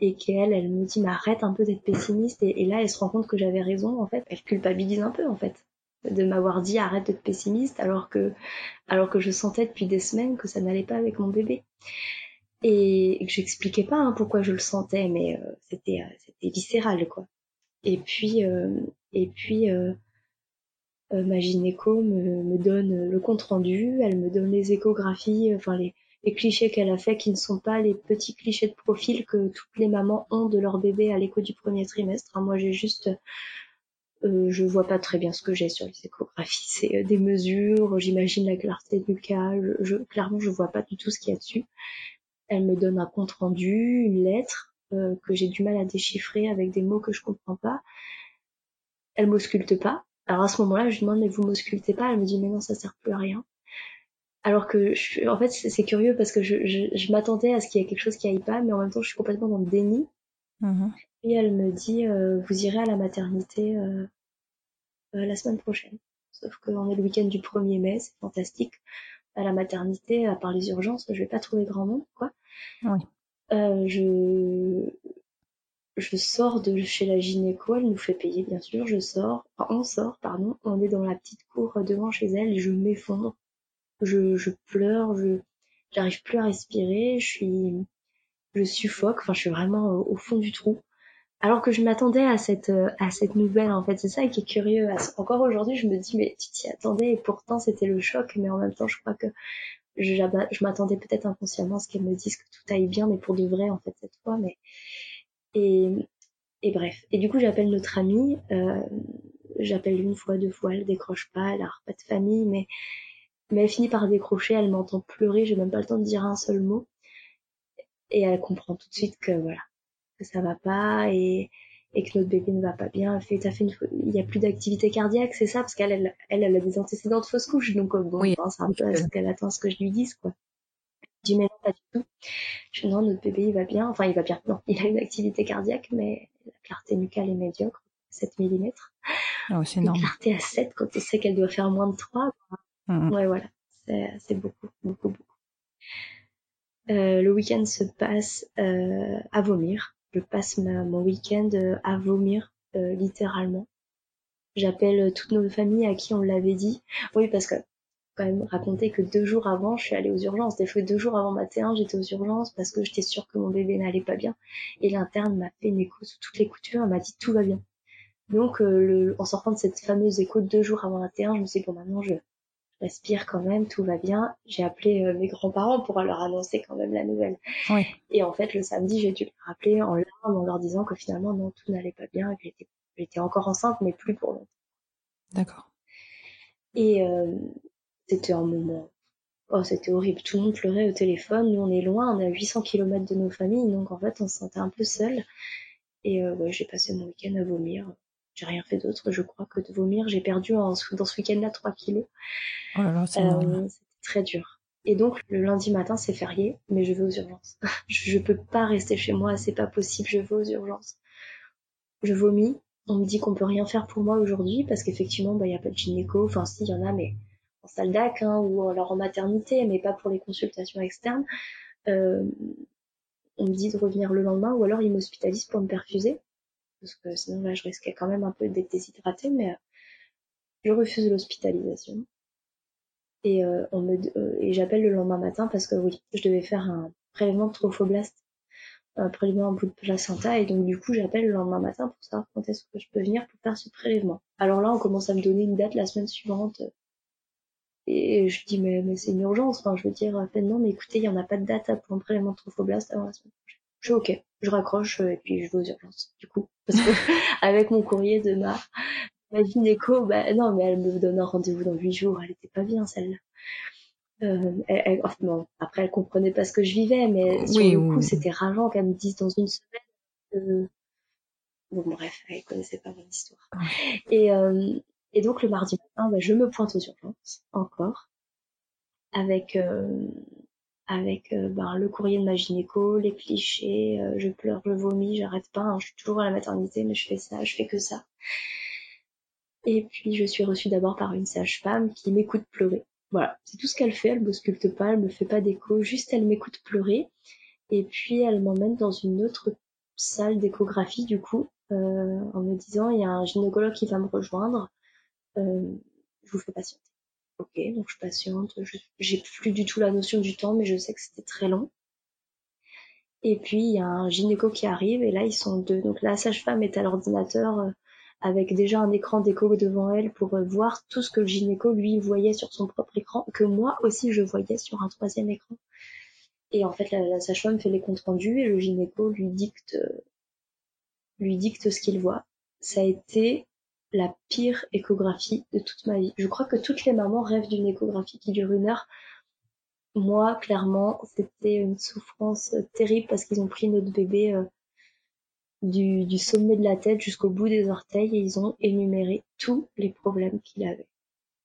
et qu'elle, elle me dit, mais arrête un peu d'être pessimiste. Et, là, elle se rend compte que j'avais raison, en fait. Elle culpabilise un peu, en fait, de m'avoir dit, arrête d'être pessimiste, alors que, alors que je sentais depuis des semaines que ça n'allait pas avec mon bébé. Et, que j'expliquais pas hein, pourquoi je le sentais, mais euh, c'était, euh, c'était viscéral, quoi. Et puis, euh, et puis, ma gynéco me, me donne le compte rendu, elle me donne les échographies, enfin les, les clichés qu'elle a fait qui ne sont pas les petits clichés de profil que toutes les mamans ont de leur bébé à l'écho du premier trimestre. Moi, j'ai juste euh, je vois pas très bien ce que j'ai sur les échographies. C'est euh, des mesures, j'imagine la clarté du cas. Je, clairement, je vois pas du tout ce qu'il y a dessus. Elle me donne un compte rendu, une lettre euh, que j'ai du mal à déchiffrer avec des mots que je comprends pas. Elle m'ausculte pas. Alors à ce moment-là, je lui demande mais vous m'auscultez pas? Elle me dit mais non, ça sert plus à rien. Alors que je, en fait, c'est curieux parce que je, je, m'attendais à ce qu'il y ait quelque chose qui aille pas, mais en même temps, je suis complètement dans le déni. Mmh Et elle me dit, vous irez à la maternité euh, la semaine prochaine. Sauf qu'on est le week-end du 1er mai, c'est fantastique. À la maternité, à part les urgences, je vais pas trouver grand monde, quoi. Oui. Euh, je je sors de chez la gynéco, elle nous fait payer bien sûr, je sors, enfin, on sort, pardon, on est dans la petite cour devant chez elle et je m'effondre, je, je pleure, je j'arrive plus à respirer, je suis je suffoque, enfin je suis vraiment au fond du trou. Alors que je m'attendais à cette euh, à cette nouvelle en fait c'est ça qui est curieux. Encore aujourd'hui je me dis mais tu t'y attendais et pourtant c'était le choc mais en même temps je crois que je, je m'attendais peut-être inconsciemment à ce qu'elle me dise que tout aille bien mais pour de vrai en fait cette fois mais et et bref. Et du coup j'appelle notre amie euh, j'appelle une fois deux fois elle décroche pas elle a pas de famille mais mais elle finit par décrocher elle m'entend pleurer j'ai même pas le temps de dire un seul mot et elle comprend tout de suite que voilà que ça va pas et, et que notre bébé ne va pas bien. Fait, fait une, il y a plus d'activité cardiaque, c'est ça, parce qu'elle, elle, elle, a des antécédents de fausse couche, donc euh, bon, oui, c'est un peu à ce qu'elle attend ce que je lui dise, quoi. Je dis mais non, pas du tout. Je dis non, notre bébé il va bien, enfin il va bien, non, il a une activité cardiaque, mais la clarté nucale est médiocre, 7 mm. Oh, c'est Une clarté à 7 quand on sait qu'elle doit faire moins de 3. Mmh. Ouais, voilà, c'est beaucoup, beaucoup, beaucoup. Euh, le week-end se passe euh, à vomir je passe mon week-end euh, à vomir euh, littéralement. J'appelle euh, toutes nos familles à qui on l'avait dit. Oui, parce que quand même raconter que deux jours avant, je suis allée aux urgences. Des fois, deux jours avant ma T1, j'étais aux urgences parce que j'étais sûre que mon bébé n'allait pas bien. Et l'interne m'a fait une écho sous toutes les coutures. Elle m'a dit tout va bien. Donc, en sortant de cette fameuse écho deux jours avant la T1, je me suis dit bon maintenant je, respire quand même, tout va bien. J'ai appelé euh, mes grands-parents pour leur annoncer quand même la nouvelle. Et en fait, le samedi, j'ai dû les rappeler en larmes en leur disant que finalement, non, tout n'allait pas bien, que j'étais, encore enceinte, mais plus pour longtemps. D'accord. Et euh, c'était un moment... Oh, c'était horrible. Tout le monde pleurait au téléphone. Nous, on est loin, on est à 800 km de nos familles, donc en fait, on se sentait un peu seul. Et euh, j'ai passé mon week-end à vomir j'ai rien fait d'autre, je crois, que de vomir. J'ai perdu en, dans ce week-end-là 3 kilos. Oh là là, c'est euh, C'était très dur. Et donc, le lundi matin, c'est férié, mais je vais aux urgences. *laughs* je, peux pas rester chez moi, c'est pas possible, je vais aux urgences. Je vomis. On me dit qu'on peut rien faire pour moi aujourd'hui parce qu'effectivement, bah, il y a pas de gynéco. Enfin, si, il y en a, mais en salle d'ac, hein, ou alors en maternité, mais pas pour les consultations externes. Euh, on me dit de revenir le lendemain ou alors ils m'hospitalisent pour me perfuser parce que sinon là je risquais quand même un peu d'être déshydratée, mais euh, je refuse l'hospitalisation. Et, euh, euh, et j'appelle le lendemain matin parce que oui, je devais faire un prélèvement de trophoblaste, un prélèvement en bout de placenta, et donc du coup j'appelle le lendemain matin pour savoir quand est-ce que je peux venir pour faire ce prélèvement. Alors là on commence à me donner une date la semaine suivante. Et je dis mais, c'est une urgence, enfin je veux dire, non mais écoutez, il n'y en a pas de date pour un prélèvement de trophoblaste avant la semaine. Je suis ok, je raccroche et puis je vais aux urgences. Du coup, parce que *laughs* avec mon courrier de ma, ma gynéco, bah non, mais elle me donne un rendez-vous dans huit jours. Elle était pas bien celle-là. Euh, après, elle comprenait pas ce que je vivais, mais sur le coup, c'était rageant qu'elle me dise dans une semaine. Euh... Bon, bref, elle connaissait pas mon histoire. Et, euh, et donc le mardi matin, bah, je me pointe aux urgences encore avec euh, avec euh, ben, le courrier de ma gynéco, les clichés, euh, je pleure, je vomis, j'arrête pas, hein, je suis toujours à la maternité, mais je fais ça, je fais que ça. Et puis je suis reçue d'abord par une sage-femme qui m'écoute pleurer. Voilà, c'est tout ce qu'elle fait, elle me sculpte pas, elle me fait pas d'écho, juste elle m'écoute pleurer. Et puis elle m'emmène dans une autre salle d'échographie du coup, euh, en me disant il y a un gynécologue qui va me rejoindre, je vous fais patienter. Ok, donc je patiente, j'ai plus du tout la notion du temps, mais je sais que c'était très long. Et puis il y a un gynéco qui arrive et là ils sont deux. Donc la sage-femme est à l'ordinateur euh, avec déjà un écran d'écho devant elle pour euh, voir tout ce que le gynéco lui voyait sur son propre écran, que moi aussi je voyais sur un troisième écran. Et en fait, la, la sage-femme fait les comptes rendus et le gynéco lui dicte, lui dicte ce qu'il voit. Ça a été la pire échographie de toute ma vie. Je crois que toutes les mamans rêvent d'une échographie qui dure une heure. Moi, clairement, c'était une souffrance terrible parce qu'ils ont pris notre bébé euh, du, sommet de la tête jusqu'au bout des orteils et ils ont énuméré tous les problèmes qu'il avait.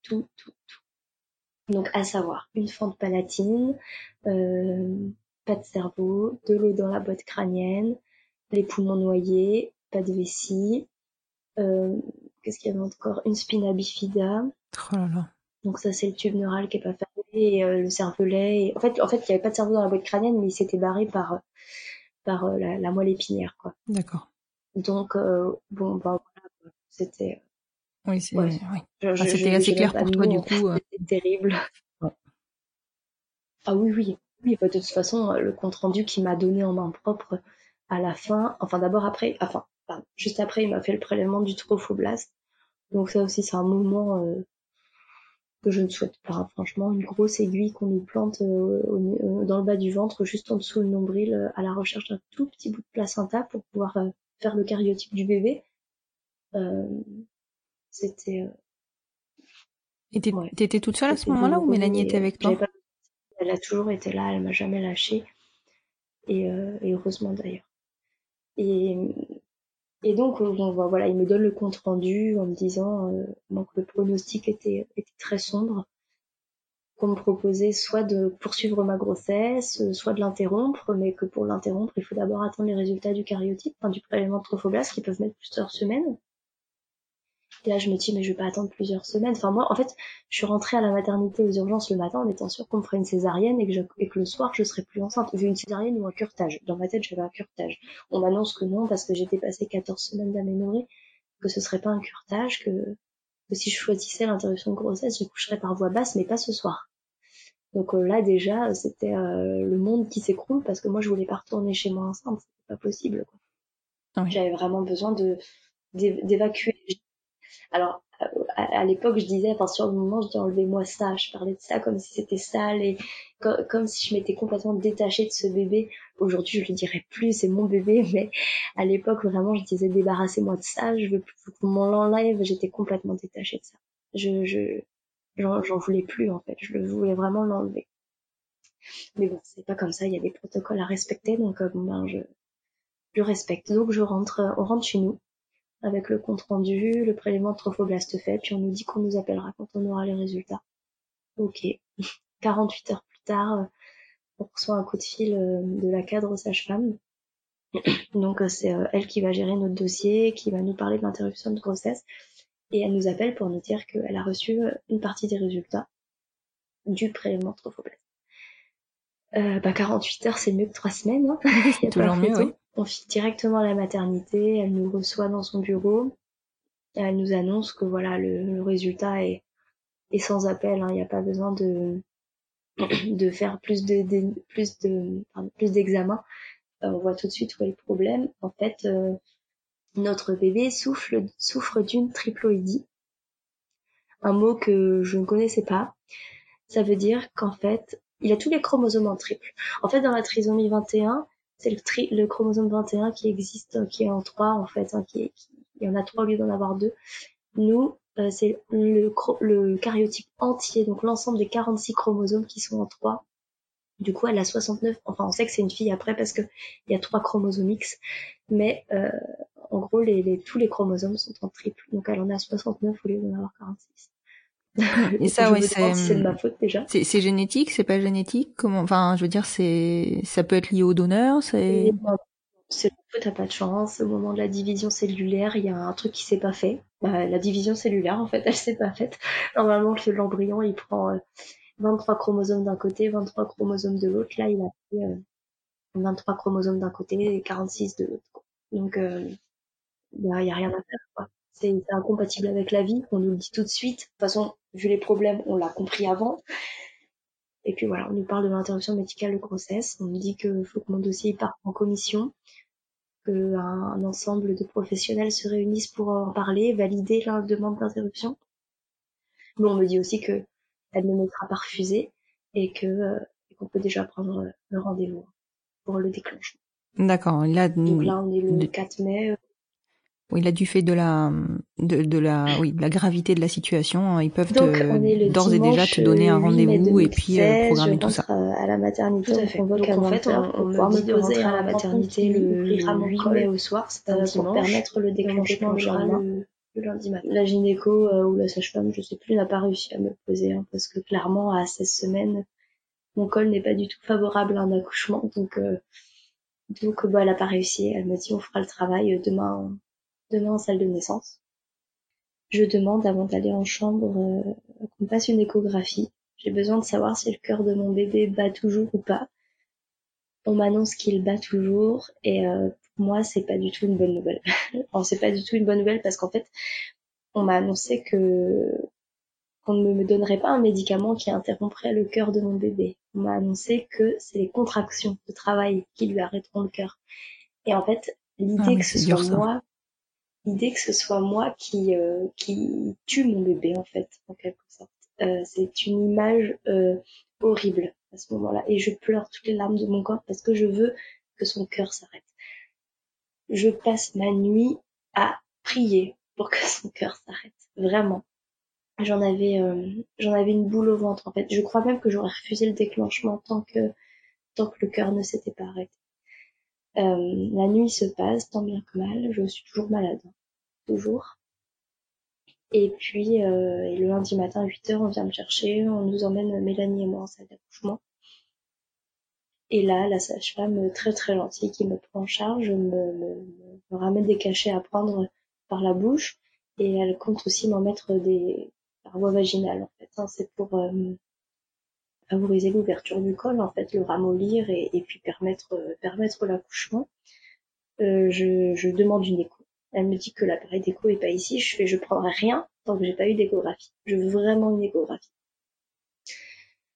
Tout, tout, tout. Donc, à savoir, une fente palatine, euh, pas de cerveau, de l'eau dans la boîte crânienne, les poumons noyés, pas de vessie, euh, qu'est-ce qu'il y avait encore Une spina bifida. Oh là là. Donc ça, c'est le tube neural qui est pas fermé, et, euh, le cervelet. et- En fait, en fait, il y avait pas de cerveau dans la boîte crânienne, mais il s'était barré par par euh, la, la moelle épinière, quoi. D'accord. Donc euh, bon, bah voilà, c'était. Oui, c'est. Ouais. oui. je- Ah, C'était assez clair pour toi, du coup. *laughs* C'était terrible. Ouais. Ah oui, oui. Oui, bah, de toute façon, le compte rendu qu'il m'a donné en main propre à la fin, enfin d'abord après, enfin, juste après, il m'a fait le prélèvement du trophoblast. Donc ça aussi, c'est un moment euh, que je ne souhaite pas. Franchement, une grosse aiguille qu'on nous plante euh, au- euh, dans le bas du ventre, juste en dessous le nombril, euh, à la recherche d'un tout petit bout de placenta pour pouvoir euh, faire le cariotype du bébé. Euh, C'était euh, Et Ouais. t'étais toute seule à ce moment-là ou Mélanie était avec toi? pas- Elle a toujours été là, elle m'a jamais lâchée. Et, euh, et heureusement d'ailleurs. Et, et donc, bon, voilà, il me donne le compte rendu en me disant euh, que le pronostic était, était très sombre, qu'on me proposait soit de poursuivre ma grossesse, euh, soit de l'interrompre, mais que pour l'interrompre, il faut d'abord attendre les résultats du cariotype, enfin, du prélèvement de trophoblast qui peuvent mettre plusieurs semaines. Et là, je me dis, mais je vais pas attendre plusieurs semaines. Enfin, moi, en fait, je suis rentrée à la maternité aux urgences le matin en étant sûre qu'on me ferait une césarienne et que, je- et que le soir, je serais plus enceinte. J'ai une césarienne ou un curtage. Dans ma tête, j'avais un curtage. On m'annonce que non, parce que j'ai dépassé 14 semaines d'aménorrhée, que ce serait pas un curtage, que, que si je choisissais l'interruption de grossesse, je coucherais par voie basse, mais pas ce soir. Donc euh, là, déjà, c'était euh, le monde qui s'écroule parce que moi, je voulais pas retourner chez moi enceinte. C'était pas possible, quoi. Ah oui. J'avais vraiment besoin de d'é- d'évacuer. Alors, euh, à, l'époque, je disais, enfin, sur le moment, je dis enlevez-moi ça. Je parlais de ça comme si c'était sale et co- comme, si je m'étais complètement détachée de ce bébé. Aujourd'hui, je le dirais plus, c'est mon bébé, *laughs* mais à l'époque, vraiment, je disais débarrassez-moi de ça. Je veux plus qu'on l'enlève. J'étais complètement détachée de ça. Je, je, j'en, voulais plus en fait. Je voulais vraiment l'enlever. Mais bon, c'est pas comme ça. Il y a des protocoles à respecter, donc euh, ben, je, je respecte. Donc je rentre, on rentre chez nous avec le compte rendu, le prélèvement de trophoblast fait, puis on nous dit qu'on nous appellera quand on aura les résultats. Ok. *laughs* 48 heures plus tard, on reçoit un coup de fil euh, de la cadre sage-femme. *clears throat* Donc euh, c'est euh, elle qui va gérer notre dossier, qui va nous parler de l'interruption de grossesse, et elle nous appelle pour nous dire qu'elle a reçu une partie des résultats du prélèvement de trophoblast. Euh, bah 48 heures, c'est mieux que 3 semaines. Hein. *laughs* Y a pas Toujours mieux, oui. On file directement à la maternité, elle nous reçoit dans son bureau, elle nous annonce que voilà le, résultat est, sans appel, il n'y a pas besoin de *clears throat* faire plus de, plus de plus d'examens. Euh, on voit tout de suite où est le problème. En fait, euh, notre bébé souffle, souffre d'une triploïdie, un mot que je ne connaissais pas. Ça veut dire qu'en fait, il a tous les chromosomes en triple. En fait, dans la trisomie 21, c'est le, tri- le chromosome 21 qui existe, euh, qui est en 3 en fait, hein, qui il y en a trois au lieu d'en avoir deux. Nous, euh, c'est le, le cariotype entier, donc l'ensemble des 46 chromosomes qui sont en 3. Du coup, elle a 69. Enfin, on sait que c'est une fille après parce que il y a trois chromosomes X, mais euh, en gros, les- tous les chromosomes sont en triple. Donc, elle en a 69 au lieu d'en avoir 46. Et ça, je ouais, me demande si c'est- de ma faute déjà. C'est génétique, c'est pas génétique Comment Enfin, je veux dire, c'est ça peut être lié au donneur, c'est. C'est t'as pas de chance. Au moment de la division cellulaire, il y a un truc qui s'est pas fait. Bah, la division cellulaire, en fait, *laughs* elle s'est pas faite. Normalement, l'embryon, il prend euh, 23 chromosomes d'un côté, 23 chromosomes de l'autre. Là, il a euh, 23 chromosomes d'un côté et 46 de l'autre. Donc, euh, bah, il y a rien à faire, quoi. C'est incompatible avec la vie. On nous le dit tout de suite. De toute façon, vu les problèmes, on l'a compris avant. Et puis voilà, on nous parle de l'interruption médicale de grossesse. On nous dit qu'il faut que mon dossier parte en commission, que un, un ensemble de professionnels se réunissent pour en parler, valider la demande d'interruption. Mais on me dit aussi que elle ne me sera pas refusée et que, euh, on peut déjà prendre le rendez-vous pour le déclenchement. D'accord. Là, Donc là, on est le 4 mai. Oui, là, du fait de la, de, de la, oui, la gravité de la situation, hein, ils peuvent d'ores et déjà te donner un rendez-vous et puis euh, programmer tout ça. À la maternité, tout à fait. on Donc en fait, on, on me dit de rentrer à la maternité le 8 mai au soir, c'est un pour permettre le déclenchement le, le lundi matin. La gynéco euh, ou la sage-femme, je sais plus, n'a pas réussi à me poser hein, parce que clairement, à 16 semaines, mon col n'est pas du tout favorable à un accouchement, donc euh, donc bah, elle a pas réussi. Elle m'a dit on fera le travail demain demain en salle de naissance. Je demande avant d'aller en chambre euh, qu'on fasse une échographie. J'ai besoin de savoir si le cœur de mon bébé bat toujours ou pas. On m'annonce qu'il bat toujours et euh, pour moi c'est pas du tout une bonne nouvelle. *laughs* enfin, c'est pas du tout une bonne nouvelle parce qu'en fait on m'a annoncé que qu'on ne me donnerait pas un médicament qui interromprait le cœur de mon bébé. On m'a annoncé que c'est les contractions de travail qui lui arrêteront le cœur. Et en fait, l'idée ah, que ce soit moi l'idée que ce soit moi qui euh, qui tue mon bébé en fait en quelque sorte. Euh, c'est une image euh, horrible à ce moment-là. Et je pleure toutes les larmes de mon corps parce que je veux que son cœur s'arrête. Je passe ma nuit à prier pour que son cœur s'arrête. Vraiment. J'en avais j'en avais une boule au ventre en fait. Je crois même que j'aurais refusé le déclenchement tant que tant que le cœur ne s'était pas arrêté. Euh, la nuit se passe, tant bien que mal, je suis toujours malade, Et puis euh, le lundi matin à 8h, on vient me chercher, on nous emmène Mélanie et moi en salle d'accouchement. Et là, la sage-femme très très gentille qui me prend en charge me, ramène des cachets à prendre par la bouche et elle compte aussi m'en mettre des par voie vaginale en fait. Hein. C'est pour euh, favoriser l'ouverture du col, en fait, le ramollir et, puis permettre, euh, permettre l'accouchement. Euh, je, je, demande une écho. Elle me dit que l'appareil d'écho est pas ici. Je fais, je prendrai rien tant que j'ai pas eu d'échographie. Je veux vraiment une échographie.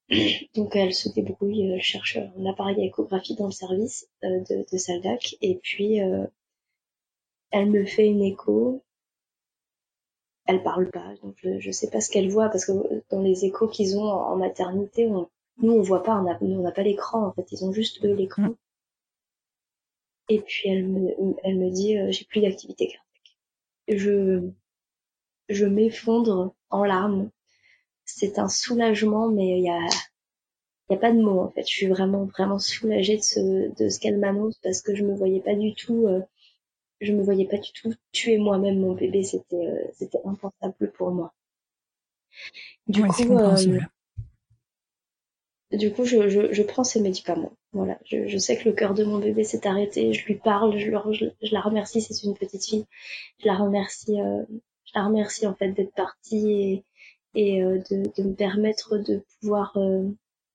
*clears throat* Donc elle se débrouille, elle cherche un appareil à échographie dans le service euh, de, de Saldac et puis euh, elle me fait une écho. Elle parle pas, donc je, je sais pas ce qu'elle voit parce que dans les échos qu'ils ont en, maternité, on, nous on voit pas, on nous on n'a pas l'écran en fait, ils ont juste eux l'écran. Et puis elle me, elle me dit euh, j'ai plus d'activité cardiaque. Je, je m'effondre en larmes. C'est un soulagement, mais il y a, y a pas de mots en fait. Je suis vraiment vraiment soulagée de ce, de ce qu'elle m'annonce parce que je me voyais pas du tout euh, je me voyais pas du tout tuer moi-même mon bébé, c'était euh, c'était impensable pour moi. Du coup, euh, du coup, je, je, je, prends ces médicaments. Voilà, je, je sais que le cœur de mon bébé s'est arrêté. Je lui parle, je, je, je la remercie. C'est une petite fille. Je la remercie. Euh, je la remercie en fait d'être partie et, et de, de, me permettre de pouvoir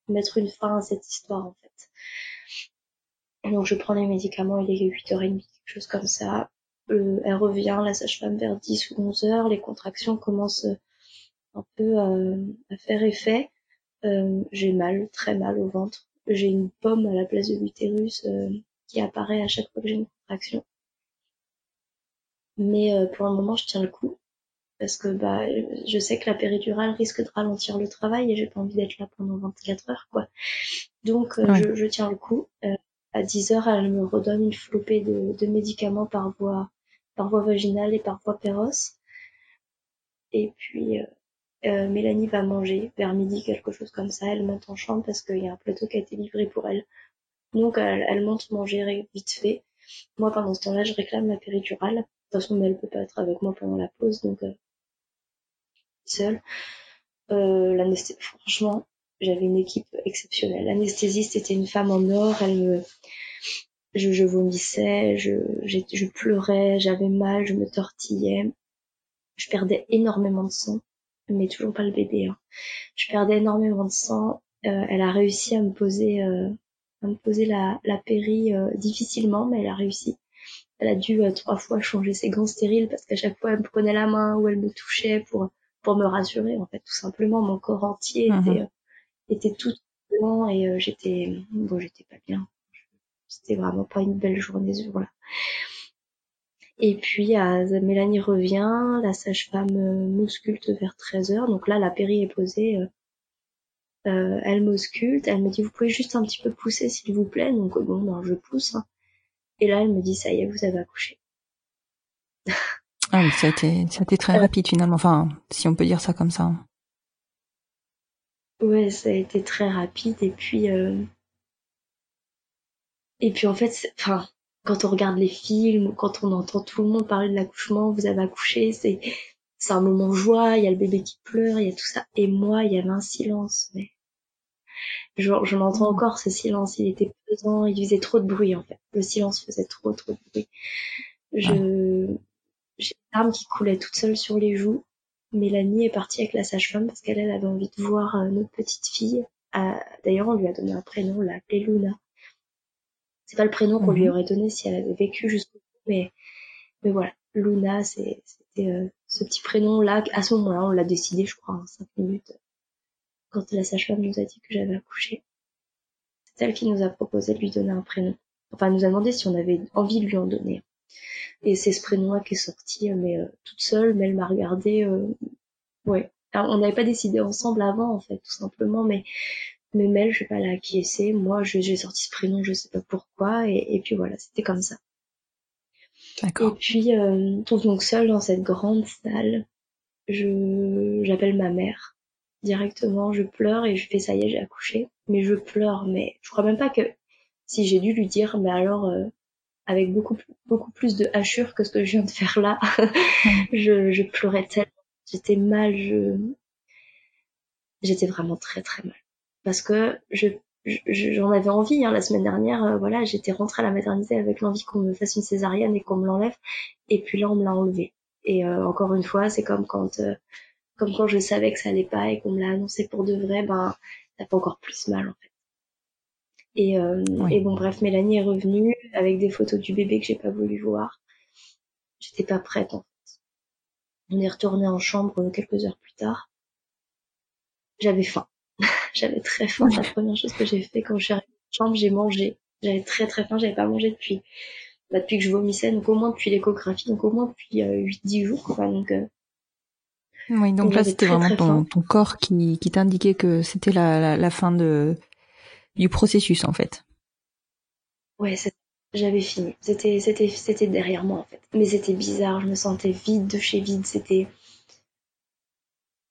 mettre une fin à cette histoire en fait. Donc je prends les médicaments. Il est 8h30 chose comme ça. Euh, elle revient, la sage-femme, vers 10 ou 11 heures. Les contractions commencent euh, un peu euh, à faire effet. j'ai mal, très mal au ventre. J'ai une pomme à la place de l'utérus qui apparaît à chaque fois que j'ai une contraction. Mais pour le moment, je tiens le coup parce que bah je sais que la péridurale risque de ralentir le travail et j'ai pas envie d'être là pendant 24 heures quoi. Donc je, je, tiens le coup à 10 heures, elle me redonne une flopée de, de médicaments par voie, par voie vaginale et par voie péroce. Et puis, euh, euh, Mélanie va manger vers midi, quelque chose comme ça. Elle monte en chambre parce qu'il y a un plateau qui a été livré pour elle. Donc, elle, elle monte manger vite fait. Moi, pendant ce temps-là, je réclame la péridurale. De toute façon, elle peut pas être avec moi pendant la pause, donc euh, seule. Euh, franchement, j'avais une équipe exceptionnelle. L'anesthésiste était une femme en or. Elle me, je, je vomissais, je, je pleurais, j'avais mal, je me tortillais. Je perdais énormément de sang, mais toujours pas le bébé. Hein. Je perdais énormément de sang. Euh, elle a réussi à me poser, euh, à me poser la, la péri euh, difficilement, mais elle a réussi. Elle a dû trois fois changer ses gants stériles parce qu'à chaque fois elle me prenait la main ou elle me touchait pour pour me rassurer en fait tout simplement mon corps entier mhm. était était tout blanc et euh, j'étais bon j'étais pas bien c'était vraiment pas une belle journée ce jour-là et puis Mélanie revient la sage-femme euh, m'ausculte vers 13h donc là la péri est posée Euh, elle m'ausculte, elle me dit vous pouvez juste un petit peu pousser s'il vous plaît, donc bon ben je pousse. hein. Et là elle me dit ça y est vous avez accouché. Ah oui, ça a été, ça a été très rapide finalement. Enfin, si on peut dire ça comme ça. Ouais, ça a été très rapide et puis euh... et puis en fait, c'est- enfin quand on regarde les films, quand on entend tout le monde parler de l'accouchement, vous avez accouché, c'est c'est un moment joie, il y a le bébé qui pleure, il y a tout ça. Et moi, il y avait un silence, mais je, je l'entends encore ce silence, il était pesant, il faisait trop de bruit en fait. Le silence faisait trop trop de bruit. Je j'ai une larme qui coulait toute seule sur les joues. Mélanie est partie avec la sage-femme parce qu'elle elle avait envie de voir euh, notre petite fille. Euh, D'ailleurs, on lui a donné un prénom, on l'a appelée Luna. C'est pas le prénom qu'on lui Mhm. aurait donné si elle avait vécu jusqu'au bout, mais mais voilà, Luna, c'est- c'était euh, ce petit prénom là. À ce moment-là, on l'a décidé, je crois, en cinq minutes, quand la sage-femme nous a dit que j'avais accouché. C'est elle qui nous a proposé de lui donner un prénom. Enfin, elle nous a demandé si on avait envie de lui en donner. Et c'est ce prénom-là qui est sorti, euh, mais euh, toute seule, mais elle m'a regardé. Euh, ouais. Alors, on n'avait pas décidé ensemble avant, en fait, tout simplement, mais mais Mel, je vais pas la acquiescer. Moi, je- j'ai sorti ce prénom, je sais pas pourquoi, et, et puis voilà, c'était comme ça. Et D'accord. puis, euh, donc, donc seule dans cette grande salle, je j'appelle ma mère directement, je pleure et je fais ça y est, j'ai accouché. Mais je pleure, mais je crois même pas que si j'ai dû lui dire, mais alors euh, avec beaucoup plus- beaucoup plus de hachure que ce que je viens de faire là, *laughs* je, je pleurais tellement, j'étais mal, je j'étais vraiment très très mal parce que je je- j'en avais envie hein, la semaine dernière euh, voilà j'étais rentrée à la maternité avec l'envie qu'on me fasse une césarienne et qu'on me l'enlève. Et puis là on me l'a enlevé. Et euh, encore une fois c'est comme quand euh, comme quand je savais que ça allait pas et qu'on me l'a annoncé pour de vrai ben ça fait encore plus mal en fait. Et euh, Oui. et bon bref Mélanie est revenue avec des photos du bébé que j'ai pas voulu voir. J'étais pas prête en fait. On est retourné en chambre quelques heures plus tard. J'avais faim *laughs* J'avais très faim. La première chose que j'ai fait quand je suis arrivée en chambre, j'ai mangé. J'avais très très faim. J'avais pas mangé depuis, bah, depuis que je vomissais, donc au moins depuis l'échographie, donc au moins depuis euh, 8-10 jours. Quoi. Donc, euh, Oui, donc Donc, là, c'était vraiment ton, corps qui, qui t'indiquait que c'était la, la, la fin de, du processus, en fait. ouais, j'avais fini. C'était c'était c'était derrière moi en fait. Mais c'était bizarre. Je me sentais vide de chez vide. C'était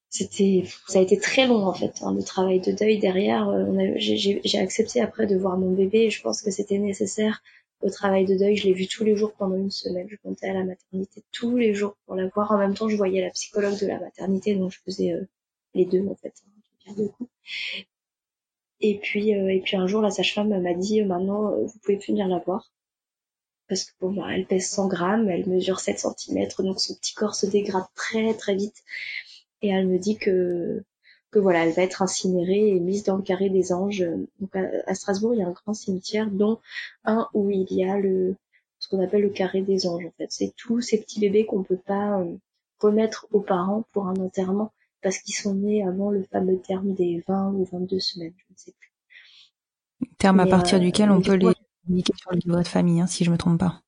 c'était ça a été très long en fait hein, le travail de deuil derrière. Euh, j'ai- accepté après de voir mon bébé et je pense que c'était nécessaire. Au travail de deuil je l'ai vu tous les jours pendant une semaine. Je montais à la maternité tous les jours pour la voir. En même temps je voyais la psychologue de la maternité donc je faisais euh, les deux en fait hein, deux coups. et puis euh, et puis un jour la sage-femme m'a dit euh, maintenant vous pouvez plus venir la voir. Parce que bon bah, elle pèse 100 grammes elle mesure 7 cm donc son petit corps se dégrade très très vite et elle me dit que que voilà, elle va être incinérée et mise dans le carré des anges. Donc à, à Strasbourg, il y a un grand cimetière, dont un où il y a le ce qu'on appelle le carré des anges. En fait, c'est tous ces petits bébés qu'on peut pas euh, remettre aux parents pour un enterrement parce qu'ils sont nés avant le fameux terme des 20 ou 22 semaines, je ne sais plus. Terme à partir euh, duquel on peut les indiquer sur le livret de famille, hein, si je me trompe pas.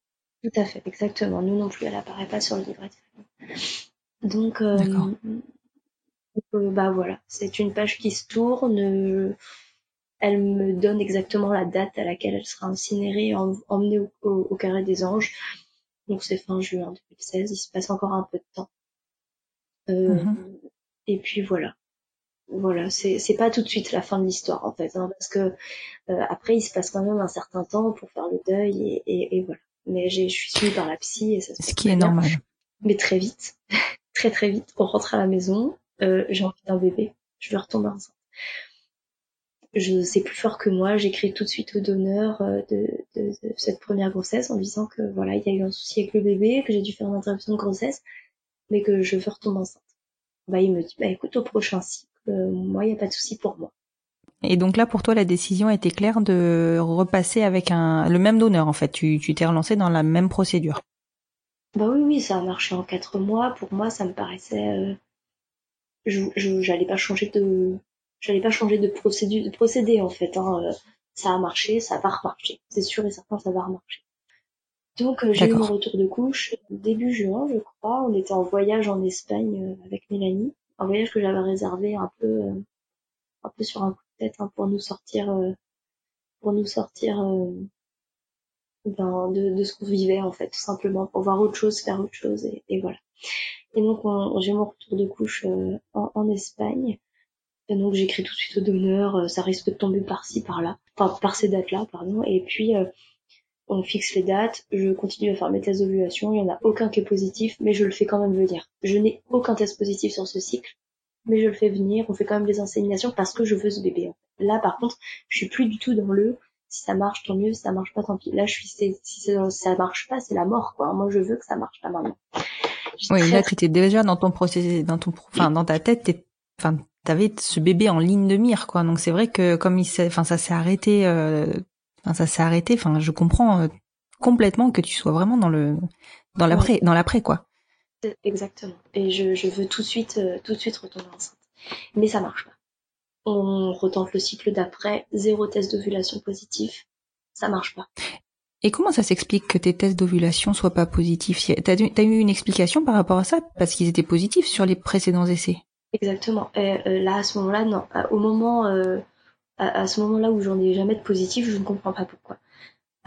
Tout à fait, exactement. Nous non plus, elle apparaît pas sur le livret de famille. Donc, euh. Donc, euh, bah voilà, c'est une page qui se tourne. euh, Elle me donne exactement la date à laquelle elle sera incinérée, em- emmenée au, au- au carré des anges. Donc c'est fin juin 2016. Il se passe encore un peu de temps. Euh, Mhm. Et puis voilà. Voilà, c'est c'est pas tout de suite la fin de l'histoire en fait, hein, parce que euh, après il se passe quand même un certain temps pour faire le deuil et, et, et voilà. Mais j'ai- je suis suivie par la psy et ça se Ce qui est bien. normal. Mais très vite, *laughs* très très vite, on rentre à la maison, euh, j'ai envie d'un bébé, je vais retomber enceinte. Je c'est plus fort que moi, j'écris tout de suite au donneur euh, de, de, de cette première grossesse en disant que voilà, il y a eu un souci avec le bébé, que j'ai dû faire une interruption de grossesse, mais que je veux retomber enceinte. Bah il me dit bah écoute au prochain cycle, euh, moi il n'y a pas de souci pour moi. Et donc là, pour toi, la décision été claire de repasser avec un, le même donneur, en fait. Tu, tu t'es relancé dans la même procédure. Bah oui oui ça a marché en quatre mois, pour moi ça me paraissait euh, je j'allais pas changer de j'allais pas changer de procédure de procédé en fait hein. Euh, ça a marché ça va remarcher c'est sûr et certain ça va remarcher donc euh, j'ai eu mon retour de couche début juin je crois on était en voyage en Espagne euh, avec Mélanie un voyage que j'avais réservé un peu un peu sur un coup de tête hein, pour nous sortir, pour nous sortir ben, de, ce qu'on vivait en fait, tout simplement, pour voir autre chose, faire autre chose, et, voilà. Et donc j'ai mon retour de couche en, en, Espagne. Et donc j'écris tout de suite au donneur, ça risque de tomber par-ci, par-là, enfin par ces dates-là, pardon. Et puis on fixe les dates, je continue à faire mes tests d'ovulation, il n'y en a aucun qui est positif, mais je le fais quand même venir. Je n'ai aucun test positif sur ce cycle, mais je le fais venir, on fait quand même des inséminations parce que je veux ce bébé. Là par contre, je suis plus du tout dans le si ça marche tant mieux, si ça marche pas tant pis. Là je suis si ça marche pas, c'est la mort quoi. Moi je veux que ça marche là maintenant. Oui, là tu étais déjà dans ton processus dans ton enfin dans ta tête, enfin t'avais ce bébé en ligne de mire quoi. Donc c'est vrai que comme il enfin ça s'est arrêté euh, Enfin, ça s'est arrêté. Enfin, je comprends euh, complètement que tu sois vraiment dans le dans l'après, dans l'après quoi. Exactement. Et je, je veux tout de suite euh, tout de suite retomber enceinte. Mais ça marche pas. On retente le cycle d'après, zéro test d'ovulation positif, ça marche pas. Et comment ça s'explique que tes tests d'ovulation soient pas positifs? T'as as eu une explication par rapport à ça? Parce qu'ils étaient positifs sur les précédents essais. Exactement. Et, euh, là, à ce moment-là, non. Au moment, à, ce moment-là où j'en ai jamais de positif, je ne comprends pas pourquoi.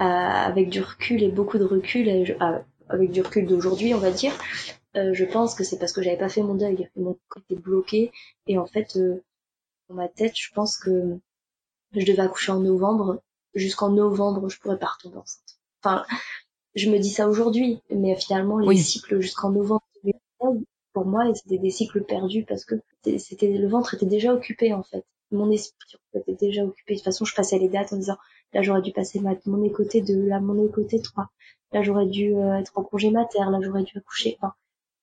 Euh, avec du recul et beaucoup de recul, euh, avec du recul d'aujourd'hui, on va dire, euh, je pense que c'est parce que j'avais pas fait mon deuil. Mon corps était bloqué et en fait, dans ma tête, je pense que je devais accoucher en novembre. Jusqu'en novembre, je pourrais pas retomber enceinte. Enfin, je me dis ça aujourd'hui, mais finalement, les cycles jusqu'en novembre, pour moi, c'était des cycles perdus parce que c'était le ventre était déjà occupé en fait mon esprit était déjà occupé. De toute façon, je passais les dates en disant là j'aurais dû passer ma, mon écoté 2, là mon écoté 3, là j'aurais dû euh, être en congé mater, là j'aurais dû accoucher. Enfin,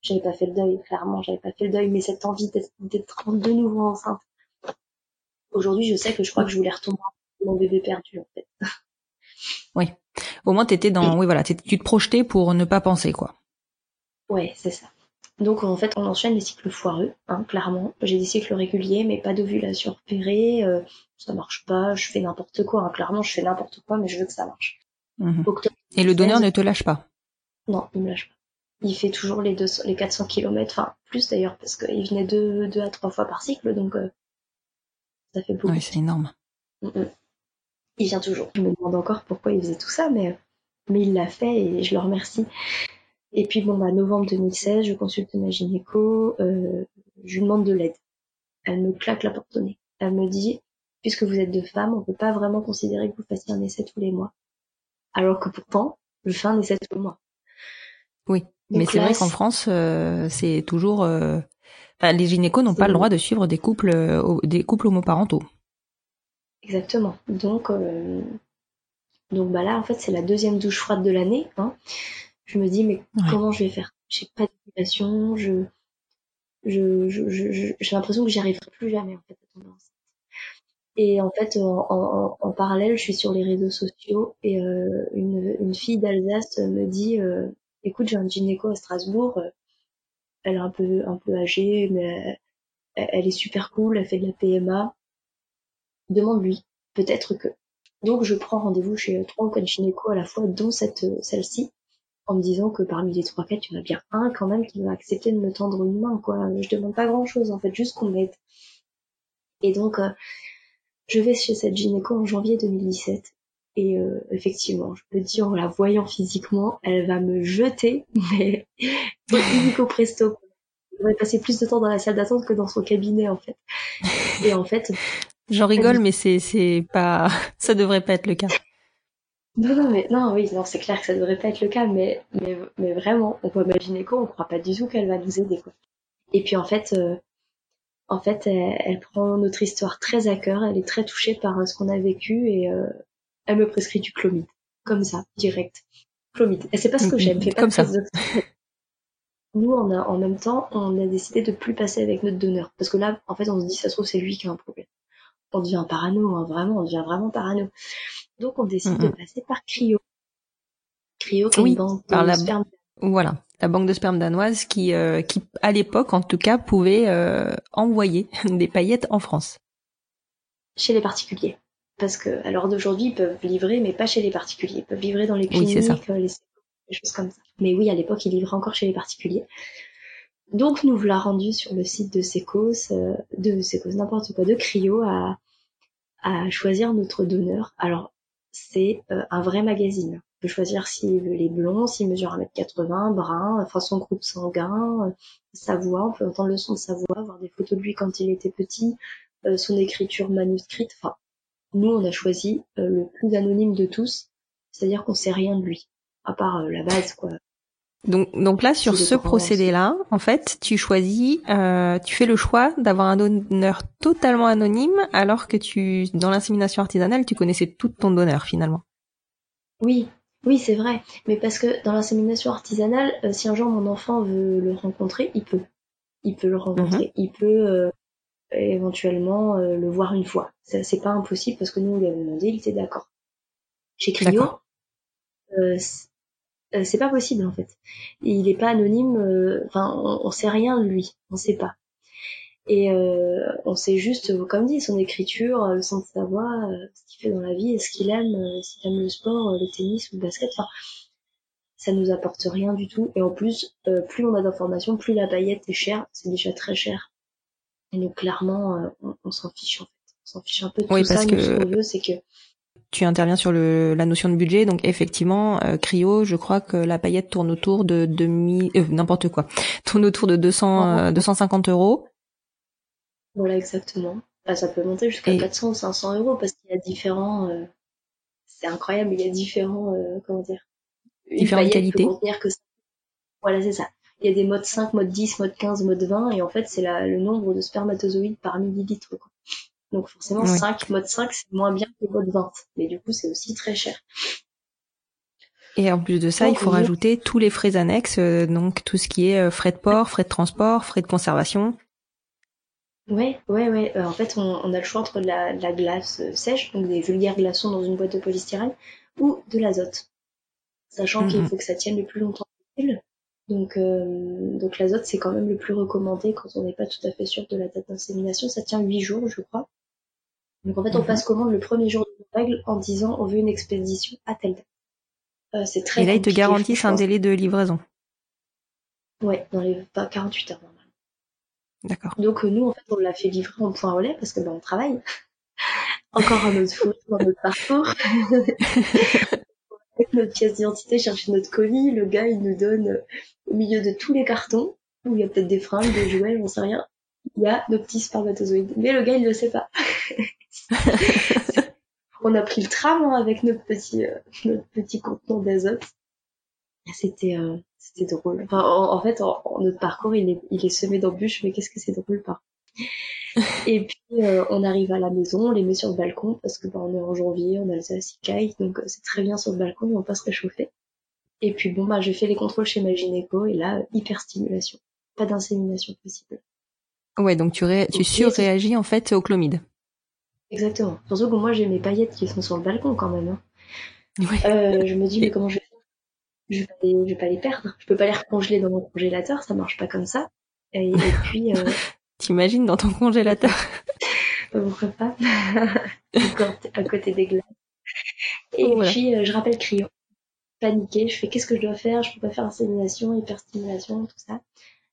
j'avais pas fait le deuil, clairement, j'avais pas fait le deuil, mais cette envie d'être de nouveau enceinte. Aujourd'hui, je sais que je crois que je voulais retomber mon bébé perdu en fait. *laughs* Oui. Au moins t'étais dans, oui voilà, tu te projetais pour ne pas penser quoi. Ouais, c'est ça. Donc en fait, on enchaîne les cycles foireux, hein, clairement. J'ai des cycles réguliers, mais pas d'ovulation repérée. Euh, ça marche pas, je fais n'importe quoi. Hein. Clairement, je fais n'importe quoi, mais je veux que ça marche. Mhm. Et le donneur ne te lâche pas? Non, il me lâche pas. Il fait toujours les, 200, les 400 km, enfin plus d'ailleurs, parce qu'il venait deux, deux à trois fois par cycle, donc euh, ça fait beaucoup. Oui, c'est énorme. Il vient toujours. Je me demande encore pourquoi il faisait tout ça, mais, mais il l'a fait et je le remercie. Et puis bon, bah, novembre 2016, je consulte ma gynéco, euh, je lui demande de l'aide. Elle me claque la porte au nez. Elle me dit, puisque vous êtes deux femmes, on peut pas vraiment considérer que vous fassiez un essai tous les mois. Alors que pourtant, je fais un essai tous les mois. Oui, mais c'est vrai qu'en France, euh, c'est toujours... Euh... Enfin, les gynécos n'ont pas le droit de suivre des couples, euh, des couples homoparentaux. Exactement. Donc, euh, donc bah là, en fait, c'est la deuxième douche froide de l'année. Hein je me dis mais comment je vais faire? J'ai pas d'éducation, je je j'ai l'impression que j'y arriverai plus jamais en fait. Et en fait, en, en, parallèle, je suis sur les réseaux sociaux et euh, une, une fille d'Alsace me dit euh, "Écoute, j'ai un gynéco à Strasbourg. Euh, elle est un peu un peu âgée, mais elle, est super cool. Elle fait de la PMA. Demande-lui. Peut-être que." Donc, je prends rendez-vous chez trois ou quatre gynécos à la fois, dont cette celle-ci en me disant que parmi les trois quatre, il y en a bien un quand même qui va accepter de me tendre une main, quoi. Je demande pas grand chose, en fait, juste qu'on m'aide. Et donc, euh, je vais chez cette gynéco en janvier 2017. Et euh, effectivement, je peux dire en la voyant physiquement, elle va me jeter, *laughs* mais au presto. Je vais passer plus de temps dans la salle d'attente que dans son cabinet, en fait. Et en fait... *laughs* J'en rigole, mais c'est, c'est pas, *laughs* ça devrait pas être le cas. Non, non, mais non, oui, non, c'est clair que ça devrait pas être le cas, mais, mais, mais vraiment, on peut imaginer quoi, on croit pas du tout qu'elle va nous aider, quoi. Et puis en fait, euh, en fait, elle, prend notre histoire très à cœur, elle est très touchée par euh, ce qu'on a vécu et euh, elle me prescrit du clomide, comme ça, direct. Clomide. Et c'est pas ce que j'aime, fais pas comme ça. Nous, on a, en même temps, on a décidé de plus passer avec notre donneur, parce que là, en fait, on se dit, ça se trouve, c'est lui qui a un problème. On devient parano, hein, vraiment, on devient vraiment parano. Donc on décide de passer par Cryo. Cryo qui banque de la... sperme. Voilà, la banque de sperme danoise qui, euh, qui à l'époque en tout cas pouvait euh, envoyer *laughs* des paillettes en France. Chez les particuliers. Parce que à l'heure d'aujourd'hui, ils peuvent livrer, mais pas chez les particuliers. Ils peuvent livrer dans les cliniques, euh, les... choses comme ça. Mais oui, à l'époque, ils livraient encore chez les particuliers. donc nous l'a rendu sur le site de Secos, euh, de Secos n'importe quoi, de Cryo à, à choisir notre donneur. Alors c'est euh, un vrai magazine. On peut choisir s'il veut les blonds, s'il mesure 1m80, brun, enfin son groupe sanguin, euh, sa voix, on peut entendre le son de sa voix, voir des photos de lui quand il était petit, son écriture manuscrite. Enfin, nous on a choisi le plus anonyme de tous, c'est-à-dire qu'on sait rien de lui, à part la base quoi. Donc, donc là, sur ce procédé-là, en fait, tu choisis, euh, tu fais le choix d'avoir un donneur totalement anonyme, alors que tu, dans l'insémination artisanale, tu connaissais tout ton donneur finalement. Oui, oui, c'est vrai. Mais parce que dans l'insémination artisanale, euh, si un jour mon enfant veut le rencontrer, il peut. Il peut le rencontrer. Mhm. Il peut euh, éventuellement le voir une fois. C'est pas impossible parce que nous, on lui avons demandé, il était d'accord. Chez Clio, euh, c'est pas possible en fait. Il est pas anonyme, euh, enfin on, sait rien de lui, on sait pas. Et euh, on sait juste, comme dit, son écriture, le sens de sa voix, ce qu'il fait dans la vie, ce qu'il aime, s'il aime le sport, le tennis ou le basket. Enfin, ça nous apporte rien du tout. Et en plus, plus on a d'informations, plus la paillette est chère. C'est déjà très cher. Et donc clairement, on, s'en fiche en fait. On s'en fiche un peu de oui, tout parce ça. Que... ce qu'on veut, c'est que tu interviens sur le, la notion de budget, donc effectivement, euh, Cryo, je crois que la paillette tourne autour de 2000, euh, n'importe quoi, *laughs* tourne autour de 200, 250 euh, euros. Voilà, exactement. ça peut monter jusqu'à 400 ou 500 euros parce qu'il y a différents, c'est incroyable, il y a différents, comment dire, différentes qualités. que Voilà, c'est ça. Il y a des modes 5, mode 10, mode 15, mode 20, et en fait, c'est le nombre de spermatozoïdes par millilitre. Quoi. Donc forcément, 5, mode 5, c'est moins bien que mode 20. Mais du coup, c'est aussi très cher. Et en plus de ça, il faut rajouter tous les frais annexes, euh, donc tout ce qui est euh, frais de port, frais de transport, frais de conservation. Ouais, ouais, ouais. Euh, en fait, on, a le choix entre de la, glace sèche, donc des vulgaires glaçons dans une boîte de polystyrène, ou de l'azote. Sachant qu'il faut que ça tienne le plus longtemps possible. Donc, donc l'azote, c'est quand même le plus recommandé quand on n'est pas tout à fait sûr de la date d'insémination. Ça tient 8 jours, je crois. Donc en fait, on mhm. passe commande le premier jour de règle en disant on veut une expédition à telle date. Euh, c'est très Et là, ils te garantissent un délai de livraison. Ouais, dans les pas 48 heures normalement. D'accord. Donc euh, nous, en fait, on l'a fait livrer en point relais parce que ben on travaille. *laughs* Encore un autre fois dans notre parcours. *laughs* *laughs* Notre pièce d'identité, chercher notre colis, le gars il nous donne euh, au milieu de tous les cartons où il y a peut-être des fringues, des jouets, j'en sais rien. Il y a nos petits spermatozoïdes. Mais le gars il le sait pas. *laughs* on a pris le tram hein, avec notre petit, euh, notre petit contenant d'azote. C'était, euh, c'était drôle. Enfin, en, fait, notre parcours, il est, il est semé d'embûches, mais qu'est-ce que c'est drôle pas. Et puis, euh, on arrive à la maison, on les met sur le balcon, parce que bah, on est en janvier, on a le donc c'est très bien sur le balcon, mais on peut se réchauffer. Et puis bon, bah, j'ai fait les contrôles chez ma gynéco, et là, hyperstimulation. Pas d'insémination possible. Ouais, donc tu, ré tu surréagis en fait au chlomide. Exactement. Surtout que moi, j'ai mes paillettes qui sont sur le balcon quand même. Hein. Euh, je me dis, mais comment je vais faire je vais, pas les, je vais pas les perdre. Je peux pas les recongeler dans mon congélateur, ça marche pas comme ça. Et, puis. Euh... *laughs* T'imagines dans ton congélateur? *laughs* Pourquoi pas? *laughs* À côté des glaces. Et puis, euh, je rappelle Cryo. Paniqué, je fais qu'est-ce que je dois faire? Je peux pas faire insémination, hyperstimulation, tout ça.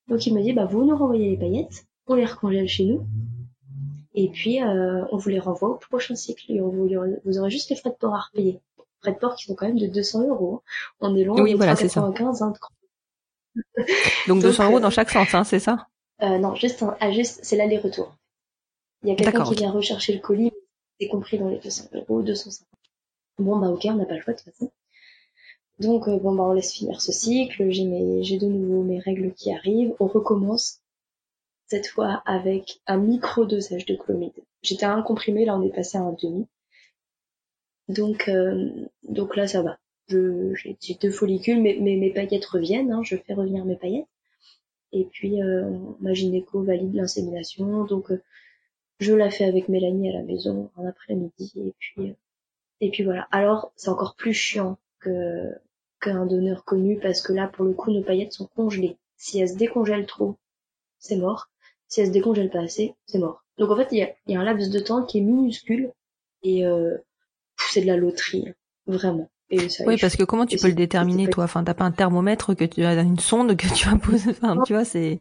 Donc il me dit, bah vous nous renvoyez les paillettes, on les recongèle chez nous. Et puis, euh, on vous les renvoie au prochain cycle et on vous, vous aurez juste les frais de port à repayer. Frais de port qui sont quand même de 200 euros. On est loin oui, de voilà, 395. Hein, *laughs* Donc 200 euros dans chaque sens, hein, c'est ça? Euh, Non, juste, ah, juste c'est l'aller-retour. Il y a quelqu'un qui vient rechercher le colis, c'est compris dans les 200 euros, 250. Bon bah ok, on n'a pas le choix de toute façon. Donc euh, bon bah on laisse finir ce cycle, j'ai de nouveau mes règles qui arrivent, on recommence cette fois avec un micro-dosage de chlomide. J'étais à un comprimé, là on est passé à un demi. Donc, euh, donc là ça va. J'ai deux follicules, mais, mes paillettes reviennent, hein, je fais revenir mes paillettes. Et puis euh, ma gynéco valide l'insémination, donc euh, je la fais avec Mélanie à la maison en après-midi, et puis et puis voilà. Alors c'est encore plus chiant que qu'un donneur connu parce que là pour le coup nos paillettes sont congelées. Si elles se décongèlent trop, c'est mort. Si elle se décongèle pas assez, c'est mort. Donc en fait, il y a, un laps de temps qui est minuscule et euh, c'est de la loterie, vraiment. oui, parce que comment tu peux le déterminer, toi? Enfin, t'as pas un thermomètre que tu as une sonde que tu imposes. Enfin, tu vois, c'est.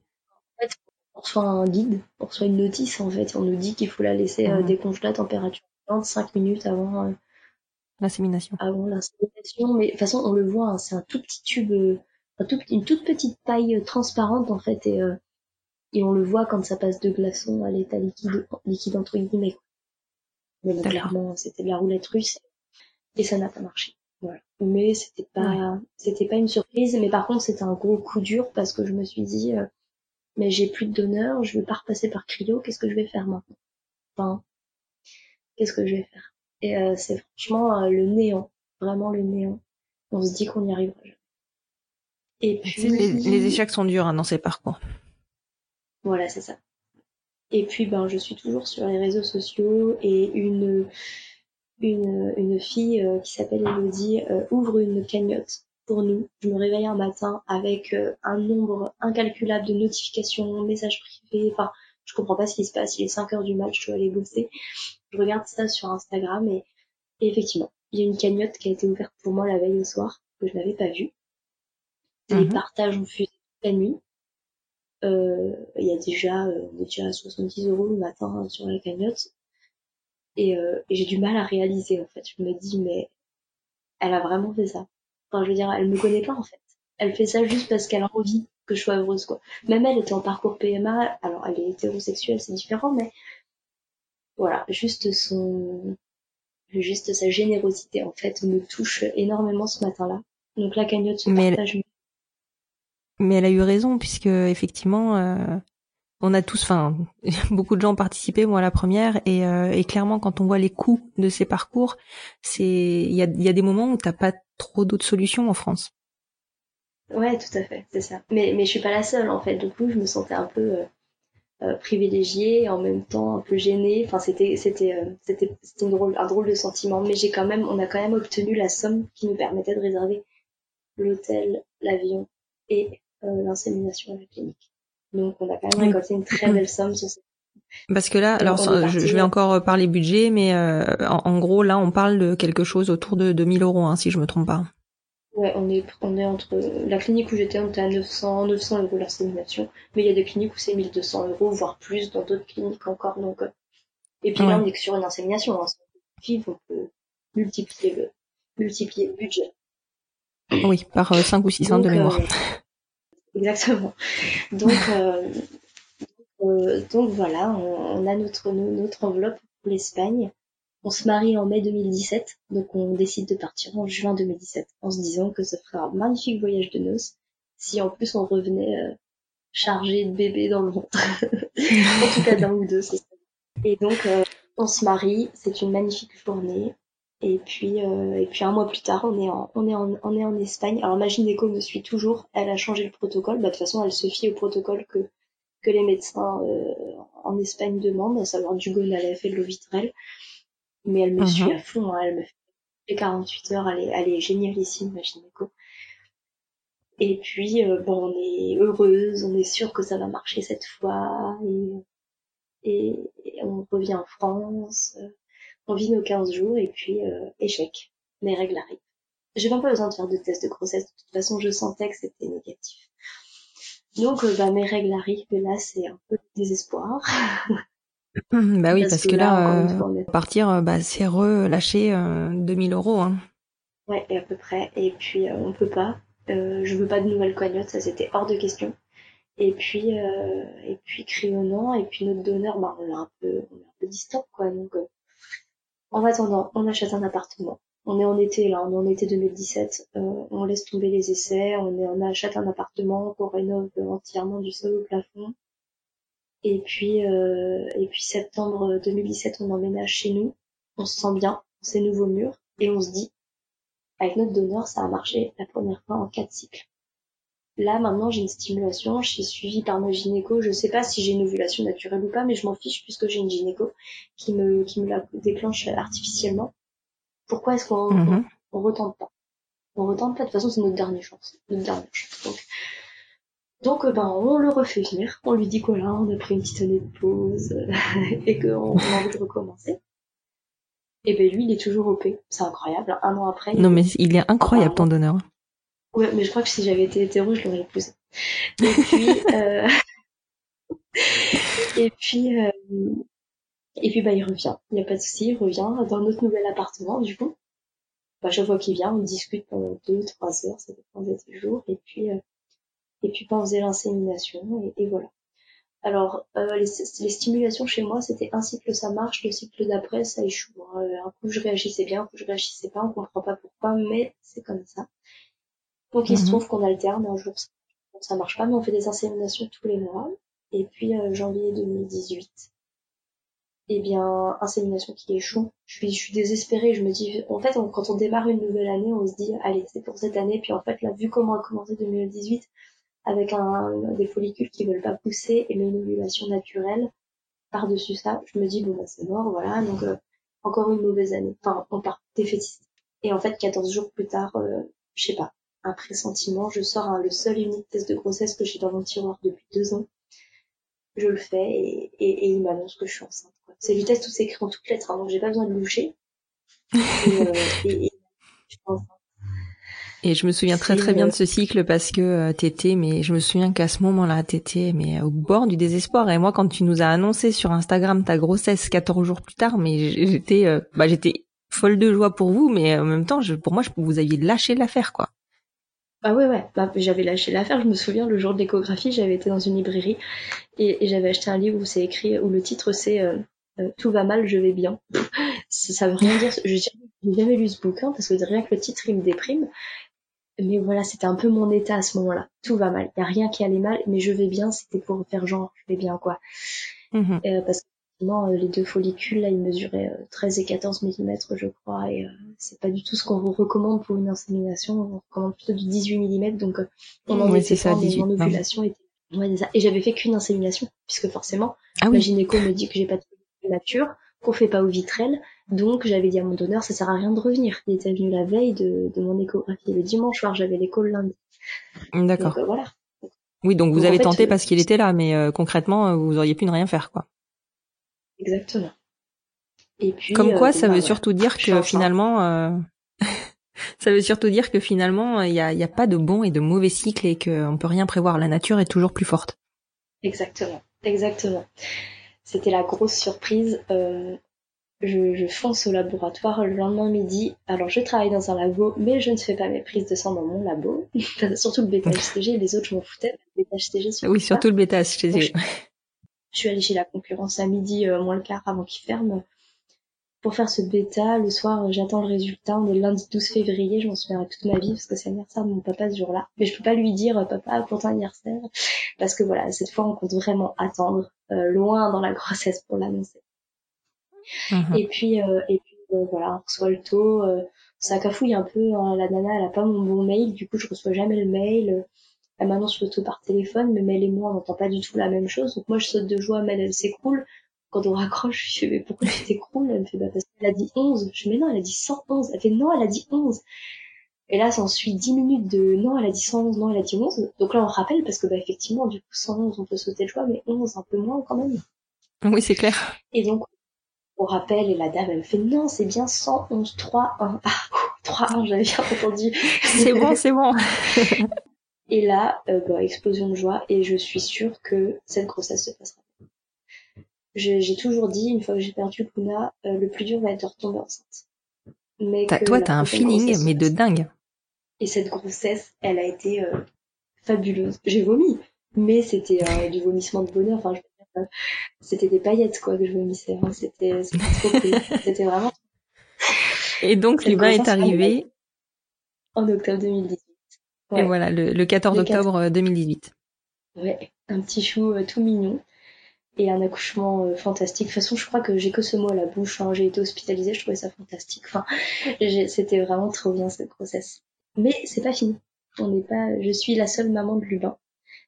on reçoit un guide, on reçoit une notice en fait, on nous dit qu'il faut la laisser euh, Mhm. décongeler à température 25 minutes avant, euh, L'insémination. avant l'insémination. Mais de toute façon, on le voit, hein, c'est un tout petit tube, euh, un tout, une toute petite paille euh, transparente en fait, et, euh, et on le voit quand ça passe de glaçon à l'état liquide, liquide entre guillemets. Mais bon, clairement, c'était de la roulette russe et ça n'a pas marché. Voilà. Mais c'était pas, c'était pas une surprise. Mais par contre, c'était un gros coup dur parce que je me suis dit, euh, mais j'ai plus de donneur, je vais pas repasser par cryo, qu'est-ce que je vais faire maintenant Enfin, qu'est-ce que je vais faire? Et euh, c'est franchement euh, le néant, vraiment le néant. On se dit qu'on n'y arrivera jamais. Et puis, Les, les échecs sont durs hein, dans ces parcours. Voilà, c'est ça. Et puis, ben, je suis toujours sur les réseaux sociaux et une, une, une fille euh, qui s'appelle Elodie ouvre une cagnotte pour nous. Je me réveille un matin avec un nombre incalculable de notifications, messages privés. Enfin, je comprends pas ce qui se passe. Il est 5 heures du match, je dois aller bosser. Je regarde ça sur Instagram et, et effectivement, il y a une cagnotte qui a été ouverte pour moi la veille au soir que je n'avais pas vue. Les Mhm. partages ont fusé toute la nuit. Euh, il y a déjà, euh, déjà à 70 euros le matin euh, sur la cagnotte. Et, euh, et j'ai du mal à réaliser, en fait. Je me dis, mais elle a vraiment fait ça. Enfin, je veux dire, elle me connaît pas, en fait. Elle fait ça juste parce qu'elle a envie que je sois heureuse, quoi. Même elle était en parcours PMA. Alors, elle est hétérosexuelle, c'est différent, mais voilà, juste son, juste sa générosité, en fait, me touche énormément ce matin-là. Donc, la cagnotte se Mais elle- partage. Mais elle a eu raison puisque effectivement, euh, on a tous, enfin, *laughs* beaucoup de gens ont participé, moi la première, et, euh, et clairement quand on voit les coûts de ces parcours, c'est, il y a, il y a des moments où t'as pas trop d'autres solutions en France. Ouais, tout à fait, c'est ça. Mais, mais je suis pas la seule, en fait. Du coup, je me sentais un peu euh, euh, privilégiée en même temps un peu gênée. Enfin, c'était, c'était, euh, c'était, c'était une drôle, un drôle de sentiment. Mais j'ai quand même, on a quand même obtenu la somme qui nous permettait de réserver l'hôtel, l'avion et euh, l'insémination à la clinique. Donc, on a quand même récolté une très belle somme sur cette Parce que là, alors je, vais euh, encore parler budget, mais euh, en, en gros là, on parle de quelque chose autour de 2000 euros, hein, si je me trompe pas. Ouais, on est, on est entre la clinique où j'étais, on était à 900, 900 euros l'insémination, mais il y a des cliniques où c'est 1200 euros, voire plus, dans d'autres cliniques encore. Donc, euh, et puis là, on est que sur une insémination. Hein. On peut multiplier le, multiplier le budget. Oui, par euh, 5 ou 600 de Donc, mémoire. euh, *laughs* exactement. Donc, euh, euh, donc voilà, on, on a notre, notre enveloppe pour l'Espagne. On se marie en mai 2017, donc on décide de partir en juin 2017, en se disant que ce ferait un magnifique voyage de noces, si en plus on revenait euh, chargé de bébés dans le ventre. *laughs* en tout cas d'un ou deux, c'est ça. Et donc euh, on se marie, c'est une magnifique journée. Et puis, euh, et puis un mois plus tard, on est en, on est en, on est en Espagne. Alors ma gynéco me suit toujours. Elle a changé le protocole. Bah, de toute façon, elle se fie au protocole que que les médecins en Espagne demandent, à savoir du gonalef et de l'ovitrel. Mais elle me Mhm. suit à fond. hein. Elle me fait les 48 heures. Elle est, elle est génialissime, ma gynéco. Et puis, euh, bon, on est heureuse, on est sûr que ça va marcher cette fois. Et, et, et on revient en France. euh, On vit nos 15 jours et puis euh, échec. Mes règles arrivent. J'ai même pas besoin de faire de test de grossesse. De toute façon, je sentais que c'était négatif. Donc, bah, mes règles arrivent. Et là, c'est un peu le désespoir. *laughs* Hum, bah oui, Parce parce, que que, là, là, euh, est- partir, euh, bah, c'est relâcher euh, 2000 euros. Hein. Ouais, et à peu près. Et puis, euh, on peut pas. Euh, je veux pas de nouvelles cagnottes, ça c'était hors de question. Et puis, euh, et puis crayonnant, et puis notre donneur, bah, on l'a un peu, on l'a un peu stop, quoi. Donc, euh, en attendant, on achète un appartement. On est en été, là, on est en été 2017. Euh, on laisse tomber les essais, on, est, on achète un appartement, qu'on rénove entièrement du sol au plafond. Et puis, euh, et puis septembre 2017, on emménage chez nous. On se sent bien, ces nouveaux murs, et on se dit, avec notre donneur, ça a marché la première fois en quatre cycles. Là, maintenant, j'ai une stimulation, je suis suivie par ma gynéco. Je sais pas si j'ai une ovulation naturelle ou pas, mais je m'en fiche puisque j'ai une gynéco qui me, qui me la déclenche artificiellement. Pourquoi est-ce qu'on on, on retente pas? On retente pas, de toute façon, c'est notre dernière chance. Notre dernière chance. Donc, donc euh, ben, on le refait venir. On lui dit quoi là, on a pris une petite année de pause *laughs* et qu'on on a envie de recommencer. Et ben lui, il est toujours OP. C'est incroyable. Un an après, Non, mais il est incroyable ton donneur. Ouais, mais je crois que si j'avais été hétéro, je l'aurais épousé. Et puis, euh... *laughs* et puis, euh, et puis bah il revient. Il n'y a pas de souci, il revient dans notre nouvel appartement du coup. Bah, chaque fois qu'il vient, on discute pendant deux, trois heures, ça dépend des jours. Et puis, euh, et puis bah, on faisait l'insémination et, voilà. Alors, euh, les, stimulations chez moi, c'était un cycle ça marche, le cycle d'après ça échoue. Hein. Un coup je réagissais bien, un coup je réagissais pas, on comprend pas pourquoi, mais c'est comme ça. Donc il se mhm. trouve qu'on alterne un jour ça marche pas, mais on fait des inséminations tous les mois. Et puis euh, janvier 2018, eh bien, insémination qui échoue. Je suis, je suis désespérée. Je me dis, en fait, quand on démarre une nouvelle année, on se dit, allez, c'est pour cette année. Puis en fait, là, vu comment a commencé 2018, avec un, des follicules qui veulent pas pousser et une ovulation naturelle, par-dessus ça, je me dis, bon, bah, c'est mort, voilà. Donc, euh, encore une mauvaise année. Enfin, on part défaitiste. Et en fait, 14 jours plus tard, euh, je sais pas, un pressentiment, je sors le seul et unique test de grossesse que j'ai dans mon tiroir depuis deux ans. Je le fais et, et, il m'annonce que je suis enceinte. C'est du test où c'est écrit en toutes lettres, hein, donc j'ai pas besoin de loucher. Et, euh, et, je me souviens très très bien de ce cycle parce que euh, t'étais, mais je me souviens qu'à ce moment-là, t'étais mais au bord du désespoir. Et moi, quand tu nous as annoncé sur Instagram ta grossesse 14 jours plus tard, mais j'étais, euh, bah j'étais folle de joie pour vous, mais en même temps, je, pour moi, je, vous aviez lâché l'affaire, quoi. Ah ouais, ouais, bah, j'avais lâché l'affaire. Je me souviens, le jour de l'échographie, j'avais été dans une librairie et, j'avais acheté un livre où c'est écrit, où le titre c'est euh, euh, Tout va mal, je vais bien. *laughs* ça veut rien dire. Je n'ai jamais lu ce bouquin parce que rien que le titre, il me déprime. Mais voilà, c'était un peu mon état à ce moment-là. Tout va mal. Il n'y a rien qui allait mal, mais je vais bien. C'était pour faire genre, je vais bien, quoi. Mmh euh, parce que euh, les deux follicules, là, ils mesuraient 13 euh, et 14 mm, je crois, et euh, c'est pas du tout ce qu'on vous recommande pour une insémination. On recommande plutôt du 18 mm, donc on en était ça, 18, mon ovulation était... Et j'avais fait qu'une insémination, puisque forcément, ah oui. gynéco me dit que j'ai pas de nature, qu'on fait pas au vitrelle, donc j'avais dit à mon donneur, ça sert à rien de revenir. Il était venu la veille de, de mon échographie. Le dimanche soir, j'avais l'écho le lundi. D'accord. voilà. Oui, donc vous avez tenté parce qu'il était là, mais concrètement, vous auriez pu ne rien faire, quoi. Exactement. Et puis, Comme quoi, euh, *laughs* ça veut surtout dire que finalement, euh... ça veut surtout dire que finalement, il n'y a, y a pas de bon et de mauvais cycle et qu'on peut rien prévoir. La nature est toujours plus forte. Exactement, exactement. C'était la grosse surprise. Euh, je, je, fonce au laboratoire le lendemain midi. Alors, je travaille dans un labo, mais je ne fais pas mes prises de sang dans mon labo. *laughs* surtout le bêta-HCG, les autres, je m'en foutais. Le bêta-HCG, Oui, surtout le bêta-HCG. Je suis allée chez la concurrence à midi, euh, moins le quart avant qu'il ferme, pour faire ce bêta. Le soir, j'attends le résultat. On est le lundi 12 février, je m'en souviendrai toute ma vie parce que c'est l'anniversaire de mon papa ce jour-là. Mais je peux pas lui dire, euh, papa, pour ton anniversaire, parce que voilà, cette fois, on compte vraiment attendre euh, loin dans la grossesse pour l'annoncer. Mhm. Et puis, et puis voilà, on reçoit le taux. ça cafouille un peu. Hein. la nana, elle a pas mon bon mail, du coup, je reçois jamais le mail elle m'annonce le taux par téléphone, mais Mel et moi, on n'entend pas du tout la même chose. Donc moi, je saute de joie, Mel, elle s'écroule. Quand on raccroche, je fais, mais pourquoi tu t'écroules Elle me fait, bah, parce qu'elle a dit 11. Je fais, mais non, elle a dit 111. Elle fait, non, elle a dit 11. Et là, ça en suit 10 minutes de, non, elle a dit 111, non, elle a dit 11. Donc là, on rappelle, parce que, bah, effectivement, du coup, 111, on peut sauter de joie, mais 11, un peu moins quand même. Oui, c'est clair. Et donc, on rappelle, et la dame, elle me fait, non, c'est bien 111, 3, 1. Ah, 3, 1, j'avais bien entendu. *laughs* c'est bon, c'est bon. *laughs* Et là, euh, bah, explosion de joie, et je suis sûre que cette grossesse se passera. J'ai toujours dit, une fois que j'ai perdu Luna, euh, le plus dur va être de retomber enceinte. Mais toi, t'as un feeling, mais de dingue. Et cette grossesse, elle a été euh, fabuleuse. J'ai vomi, mais c'était du vomissement de bonheur. Enfin, c'était des paillettes quoi que je vomissais. Hein. C'était trop cool. *laughs* c'était vraiment. Et donc, l'humain est arrivé en octobre 2010. Et voilà, le, 14 octobre 2018. Euh, ouais, un petit chou euh, tout mignon et un accouchement euh, fantastique. De toute façon, je crois que j'ai que ce mot à la bouche. Hein. J'ai été hospitalisée, je trouvais ça fantastique. Enfin, c'était vraiment trop bien cette grossesse. Mais c'est pas fini. On n'est pas. Je suis la seule maman de Lubin.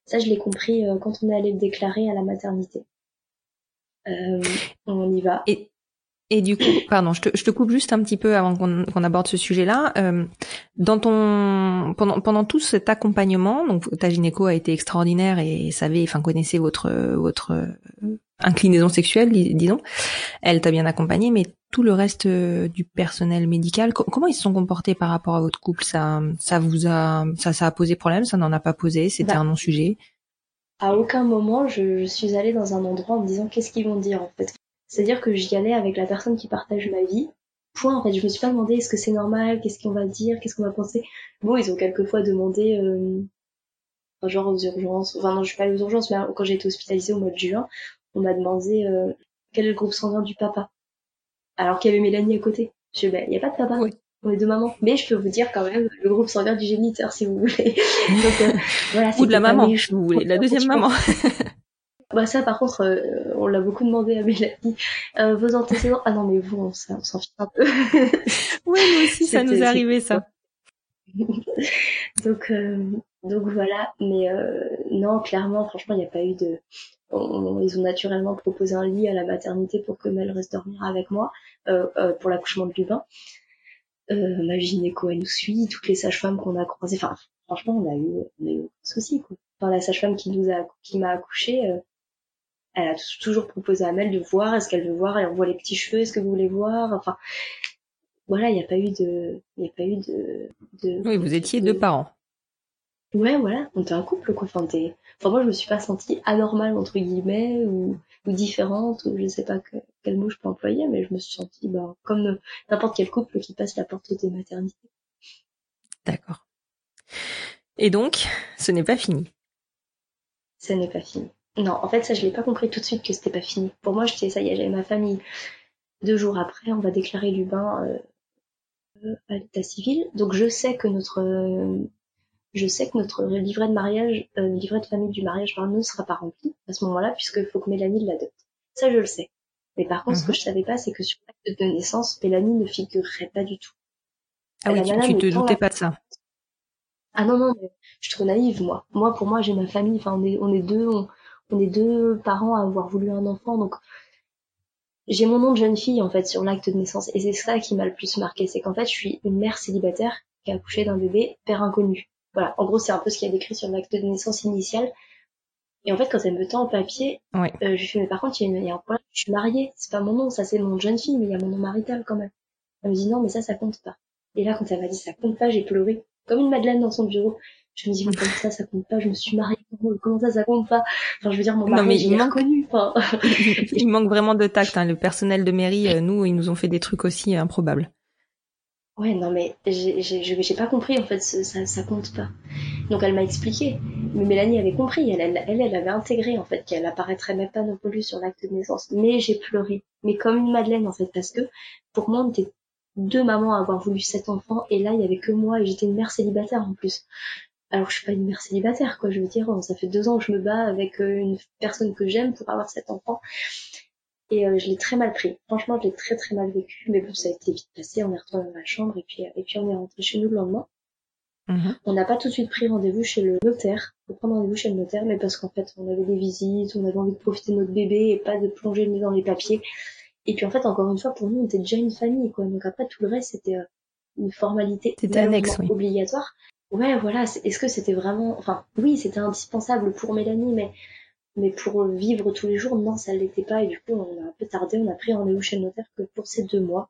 Ça, je l'ai compris quand on est allé le déclarer à la maternité. on y va. Et et du coup, pardon, je te, je te coupe juste un petit peu avant qu'on aborde ce sujet-là. Euh, dans ton pendant pendant tout cet accompagnement, donc ta gynéco a été extraordinaire et savait, enfin connaissait votre votre euh, inclinaison sexuelle, disons. Elle t'a bien accompagné, mais tout le reste euh, du personnel médical, comment ils se sont comportés par rapport à votre couple? Ça ça vous a ça ça a posé problème Ça n'en a pas posé C'était bah, un non-sujet? à aucun moment je, je, suis allée dans un endroit en me disant qu'est-ce qu'ils vont dire en fait? C'est-à-dire que j'y allais avec la personne qui partage ma vie. Point en fait, je me suis pas demandé est-ce que c'est normal, qu'est-ce qu'on va dire, qu'est-ce qu'on va penser. Bon, ils ont quelquefois demandé euh, genre aux urgences, enfin non, je suis pas allée aux urgences, mais quand j'ai été hospitalisée au mois de juin, on m'a demandé euh, quel est le groupe sanguin du papa. Alors qu'il y avait Mélanie à côté. Je dis, ben, il n'y a pas de papa. Oui. On est deux mamans. Mais je peux vous dire quand même le groupe sanguin du géniteur, si vous voulez. *laughs* Donc, euh, voilà, Ou de la maman, si vous voulez. La *laughs* deuxième maman. *laughs* bah ça, par contre, euh, on l'a beaucoup demandé à Mélanie. Euh, vos antécédents... Ah non, mais vous, on, s'en fiche un peu. *laughs* oui, nous aussi, ça nous est arrivé, ça. *laughs* donc, euh, donc voilà. Mais non, clairement, franchement, il n'y a pas eu de ils ont naturellement proposé un lit à la maternité pour que Mel reste dormir avec moi euh, euh, pour l'accouchement de Lubin. Euh, ma gynéco, elle nous suit, toutes les sages-femmes qu'on a croisées. Enfin, franchement, on a eu, on a eu aucun souci. Quoi. Enfin, la sage-femme qui nous a, qui m'a accouché, euh, elle a toujours proposé à Mel de voir. Est-ce qu'elle veut voir Elle envoie les petits cheveux. Est-ce que vous voulez voir Enfin, voilà, il n'y a pas eu de, il n'y a pas eu de, de. Oui, vous étiez deux parents. Ouais, voilà, on était un couple, quoi. Enfin, enfin, moi, je me suis pas sentie anormale, entre guillemets, ou, ou différente, ou je sais pas quel mot je peux employer, mais je me suis sentie, bah, comme n'importe quel couple qui passe la porte des maternités. D'accord. Et donc, ce n'est pas fini. Ce n'est pas fini. Non, en fait, ça, je l'ai pas compris tout de suite que c'était pas fini. Pour moi, je disais, ça y est, j'avais ma famille. Deux jours après, on va déclarer Lubin euh, euh, à l'état civil. Donc, je sais que notre euh, je sais que notre livret de mariage, euh, livret de famille du mariage par nous ne sera pas rempli à ce moment-là, puisqu'il faut que Mélanie l'adopte. Ça, je le sais. Mais par contre, ce que mhm. je savais pas, c'est que sur l'acte de naissance, Mélanie ne figurerait pas du tout. Ah oui, tu, tu te doutais pas de ça. Ah non, non, mais je suis trop naïve, moi. Moi, pour moi, j'ai ma famille, enfin, on est, on est deux, on, est deux parents à avoir voulu un enfant, donc j'ai mon nom de jeune fille, en fait, sur l'acte de naissance. Et c'est ça qui m'a le plus marqué, c'est qu'en fait, je suis une mère célibataire qui a accouché d'un bébé, père inconnu. Voilà, en gros, c'est un peu ce qu'il y a décrit sur l'acte de naissance initial. Et en fait, quand elle me tend en papier, euh, je lui fais, mais par contre, il y, a un problème, je suis mariée, c'est pas mon nom, ça c'est mon nom jeune fille, mais il y a mon nom marital quand même. Elle me dit, non, mais ça, ça compte pas. Et là, quand elle m'a dit, ça compte pas, j'ai pleuré, comme une madeleine dans son bureau. Je me dis, mais comment ça, ça compte pas, je me suis mariée, comment ça, ça compte pas? Enfin, je veux dire, mon mari, non, mais il manque... Enfin... *laughs* il manque vraiment de tact, hein. le personnel de mairie, euh, nous, ils nous ont fait des trucs aussi improbables. Ouais, non, mais j'ai pas compris, en fait, ça, ça compte pas. Donc elle m'a expliqué. Mais Mélanie avait compris, elle, elle, elle, avait intégré, en fait, qu'elle apparaîtrait même pas non plus sur l'acte de naissance. Mais j'ai pleuré. Mais comme une madeleine, en fait, parce que pour moi, on était deux mamans à avoir voulu sept enfants, et là, il y avait que moi, et j'étais une mère célibataire en plus. Alors, je suis pas une mère célibataire, quoi. Je veux dire, ça fait deux ans que je me bats avec euh, une personne que j'aime pour avoir sept enfants. Et euh, je l'ai très mal pris. Franchement, je l'ai très très mal vécu. Mais bon, ça a été vite passé. On est retourné dans la chambre et puis, et puis on est rentré chez nous le lendemain. Mhm. On n'a pas tout de suite pris rendez-vous chez le notaire. Pour prendre rendez-vous chez le notaire, mais parce qu'en fait, on avait des visites, on avait envie de profiter de notre bébé et pas de plonger le nez dans les papiers. Et puis en fait, encore une fois, pour nous, on était déjà une famille, quoi. Donc après, tout le reste, c'était euh, une formalité annexe, oui. obligatoire. Ouais, voilà. Est-ce que c'était vraiment, enfin, oui, c'était indispensable pour Mélanie, mais mais pour vivre tous les jours, non, ça l'était pas. Et du coup, on a un peu tardé. On a pris rendez-vous chez le notaire que pour ces deux mois.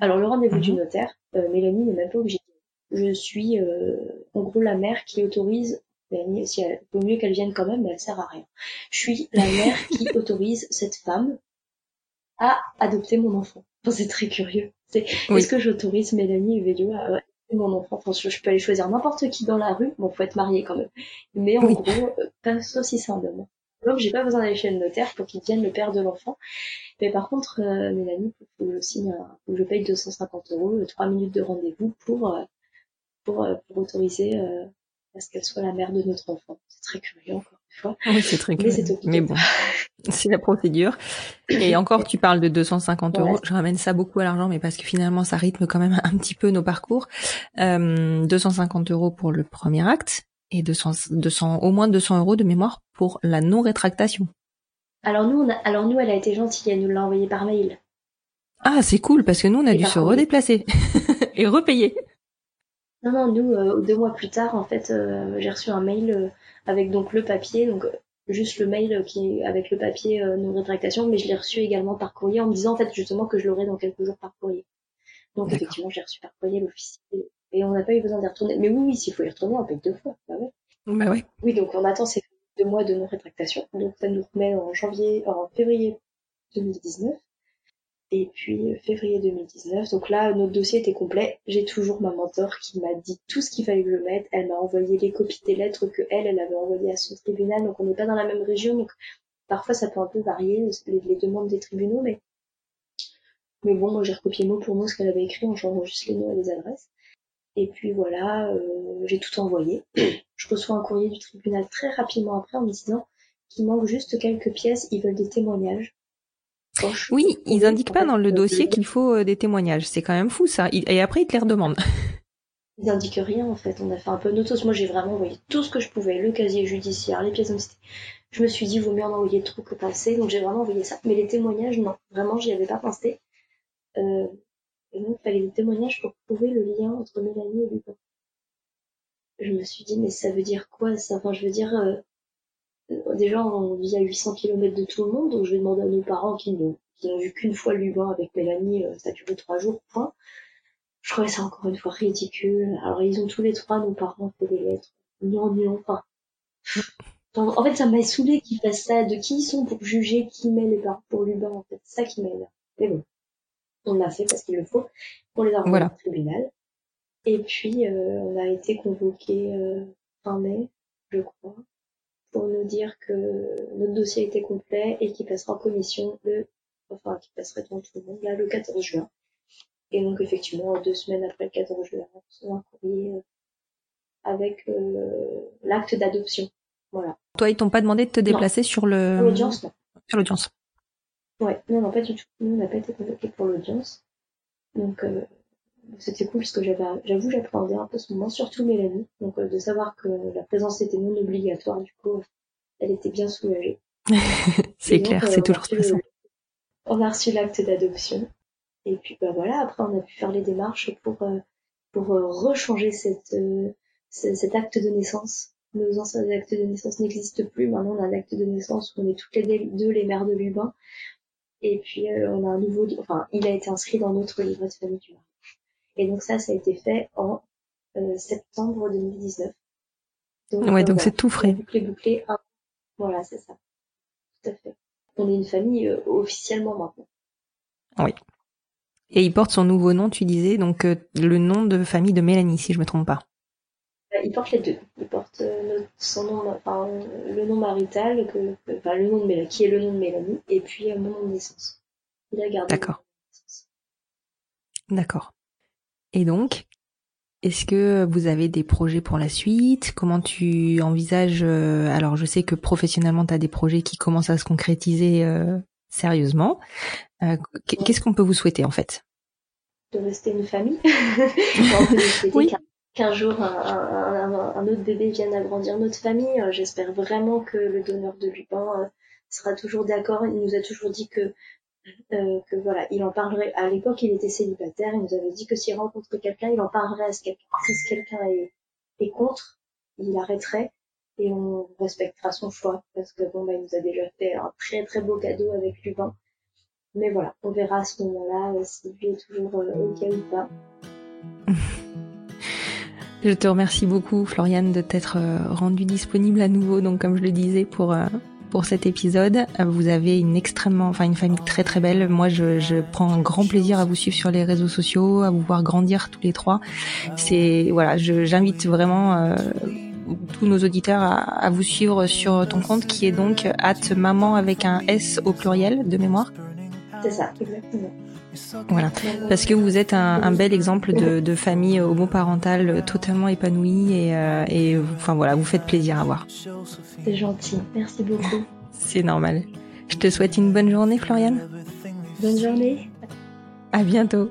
Alors, le rendez-vous du mhm. notaire, euh, Mélanie n'est même pas obligée. Je suis, euh, en gros, la mère qui autorise. Mélanie, si elle vaut mieux qu'elle vienne quand même, mais elle sert à rien. Je suis la mère qui *laughs* autorise cette femme à adopter mon enfant. c'est très curieux. Est-ce que j'autorise Mélanie et Vélio à, mon enfant. Enfin, je peux aller choisir n'importe qui dans la rue. Bon, faut être marié quand même. Mais en gros, euh, pas sauf si c'est un homme. Donc, j'ai pas besoin d'aller chez le notaire pour qu'il devienne le père de l'enfant. Mais par contre, euh, Mélanie, faut que je signe, faut que je paye 250 euros, 3 euh, minutes de rendez-vous pour, euh, pour, pour autoriser à ce qu'elle soit la mère de notre enfant. C'est très curieux encore fois. Oui, c'est très curieux. Mais, bon, *laughs* c'est la procédure. Et encore, tu parles de 250 euros. Je ramène ça beaucoup à l'argent, mais parce que finalement, ça rythme quand même un petit peu nos parcours. Euh, 250 euros pour le premier acte et 200, 200, au moins 200 euros de mémoire pour la non-rétractation. Alors nous, on a, alors nous, elle a été gentille, elle nous l'a envoyé par mail. Ah, c'est cool parce que nous, on a dû se redéplacer *laughs* et repayer. Non, non, nous, euh, deux mois plus tard, en fait, euh, j'ai reçu un mail euh, avec donc le papier, donc juste le mail qui avec le papier non rétractation, mais je l'ai reçu également par courrier en me disant en fait justement que je l'aurai dans quelques jours par courrier. Donc effectivement, j'ai reçu par courrier l'officier et on n'a pas eu besoin d'y retourner. Mais oui, oui, s'il faut y retourner, on paye deux fois. Bah ouais. Bah ouais. Oui, donc on attend ces deux mois de non-rétractation. Donc ça nous remet en janvier, en février 2019. Et puis février 2019. Donc là, notre dossier était complet. J'ai toujours ma mentor qui m'a dit tout ce qu'il fallait que je mette. Elle m'a envoyé les copies des lettres que elle, elle avait envoyées à son tribunal. Donc on n'est pas dans la même région. Donc parfois ça peut un peu varier les, demandes des tribunaux, mais mais bon, moi j'ai recopié mot pour mot ce qu'elle avait écrit en changeant juste les noms et les adresses. Et puis voilà, euh, j'ai tout envoyé. Je reçois un courrier du tribunal très rapidement après en me disant qu'il manque juste quelques pièces, ils veulent des témoignages. Oui, ils indiquent pas dans le dossier qu'il faut euh, des témoignages. C'est quand même fou ça. Et après, ils te les redemandent. *laughs* Ils n'indiquent rien en fait. On a fait un peu notos. Moi, j'ai vraiment envoyé tout ce que je pouvais, le casier judiciaire, les pièces d'identité. Je me suis dit, vaut mieux en envoyer trop que passer. Donc, j'ai vraiment envoyé ça. Mais les témoignages, non. Vraiment, j'y avais pas pensé. Euh, et donc, il fallait des témoignages pour prouver le lien entre Mélanie et Lupin. Je me suis dit, mais ça veut dire quoi ça? Enfin, je veux dire, euh, déjà on vit à 800 km de tout le monde, donc je vais demander à nos parents qui n'ont vu qu'une fois Lubin avec Mélanie, euh, ça a duré trois jours, point. Je trouvais ça encore une fois ridicule. Alors ils ont tous les trois, nos parents, fait des lettres. Non, non, enfin. En fait, ça m'a saoulé qu'ils fassent ça. De qui ils sont pour juger qui met les parents pour Lubin, en fait. C'est ça qui m'énerve. Mais bon. On l'a fait parce qu'il le faut. On les a au tribunal. Et puis, euh, on a été convoqué euh, fin mai, je crois pour nous dire que notre dossier était complet et qu'il passera en commission le, enfin, qu'il passerait devant tout le monde, là, le 14 juin. Et donc, effectivement, deux semaines après le 14 juin, on reçoit un courrier euh, avec euh, l'acte d'adoption. Voilà. Toi, ils t'ont pas demandé de te déplacer sur le... l'audience, non. Sur l'audience. Ouais, non, non, pas du tout. Nous, on n'a pas été convoqués pour l'audience. Donc, euh, c'était cool parce que j'avais, j'avoue, j'appréhendais un peu ce moment, surtout Mélanie. Donc, euh, de savoir que la présence était non obligatoire, du coup, elle était bien soulagée. *laughs* c'est clair, c'est toujours stressant. on a reçu l'acte d'adoption. Et puis, bah voilà, après, on a pu faire les démarches pour, euh, pour euh, rechanger cette, cet acte de naissance. Nos anciens actes de naissance n'existent plus. Maintenant, on a un acte de naissance où on est toutes les deux les mères de Lubin. Et puis, on a un nouveau, enfin, il a été inscrit dans notre livret de famille du et donc ça, ça a été fait en euh, septembre 2019. Donc, ouais, donc c'est tout frais. Bouclé, bouclé. Voilà, c'est ça. Tout à fait. On est une famille euh, officiellement maintenant. Oui. Et il porte son nouveau nom, tu disais, donc euh, le nom de famille de Mélanie, si je me trompe pas. Il porte les deux. Il porte son nom, enfin, le nom marital, que, enfin, le nom de Mélanie, qui est le nom de Mélanie, et puis mon nom de naissance. Il a gardé. D'accord. D'accord. Et donc, est-ce que vous avez des projets pour la suite? Comment tu envisages euh, Alors, je sais que professionnellement, tu as des projets qui commencent à se concrétiser euh, sérieusement. Euh, qu'est-ce qu'on peut vous souhaiter en fait? De rester une famille. *laughs* oui. Qu'un jour, un, autre bébé vienne agrandir notre famille. J'espère vraiment que le donneur de Lupin sera toujours d'accord. Il nous a toujours dit que euh, que voilà, il en parlerait. À l'époque, il était célibataire. Il nous avait dit que s'il rencontrait quelqu'un, il en parlerait à ce quelqu'un. Si quelqu'un est, contre, il arrêterait et on respectera son choix parce que bon, bah, il nous a déjà fait un très très beau cadeau avec Lubin. Mais voilà, on verra à ce moment-là euh, si lui est toujours euh, ok ou pas. *laughs* Je te remercie beaucoup, Floriane, de t'être rendue disponible à nouveau, donc comme je le disais, pour pour cet épisode. Vous avez une extrêmement, enfin une famille très très belle. Moi, je, prends un grand plaisir à vous suivre sur les réseaux sociaux, à vous voir grandir tous les trois. C'est voilà, j'invite vraiment euh, tous nos auditeurs à, à, vous suivre sur ton compte qui est donc at maman avec un S au pluriel de mémoire. C'est ça, exactement. Voilà, parce que vous êtes un, un bel exemple de, de, famille homoparentale totalement épanouie et, euh, et enfin voilà, vous faites plaisir à voir. C'est gentil, merci beaucoup. C'est normal. Je te souhaite une bonne journée, Floriane. Bonne journée. À bientôt.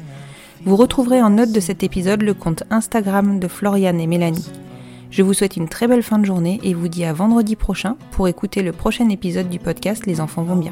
Vous retrouverez en note de cet épisode le compte Instagram de Floriane et Mélanie. Je vous souhaite une très belle fin de journée et vous dis à vendredi prochain pour écouter le prochain épisode du podcast Les enfants vont bien.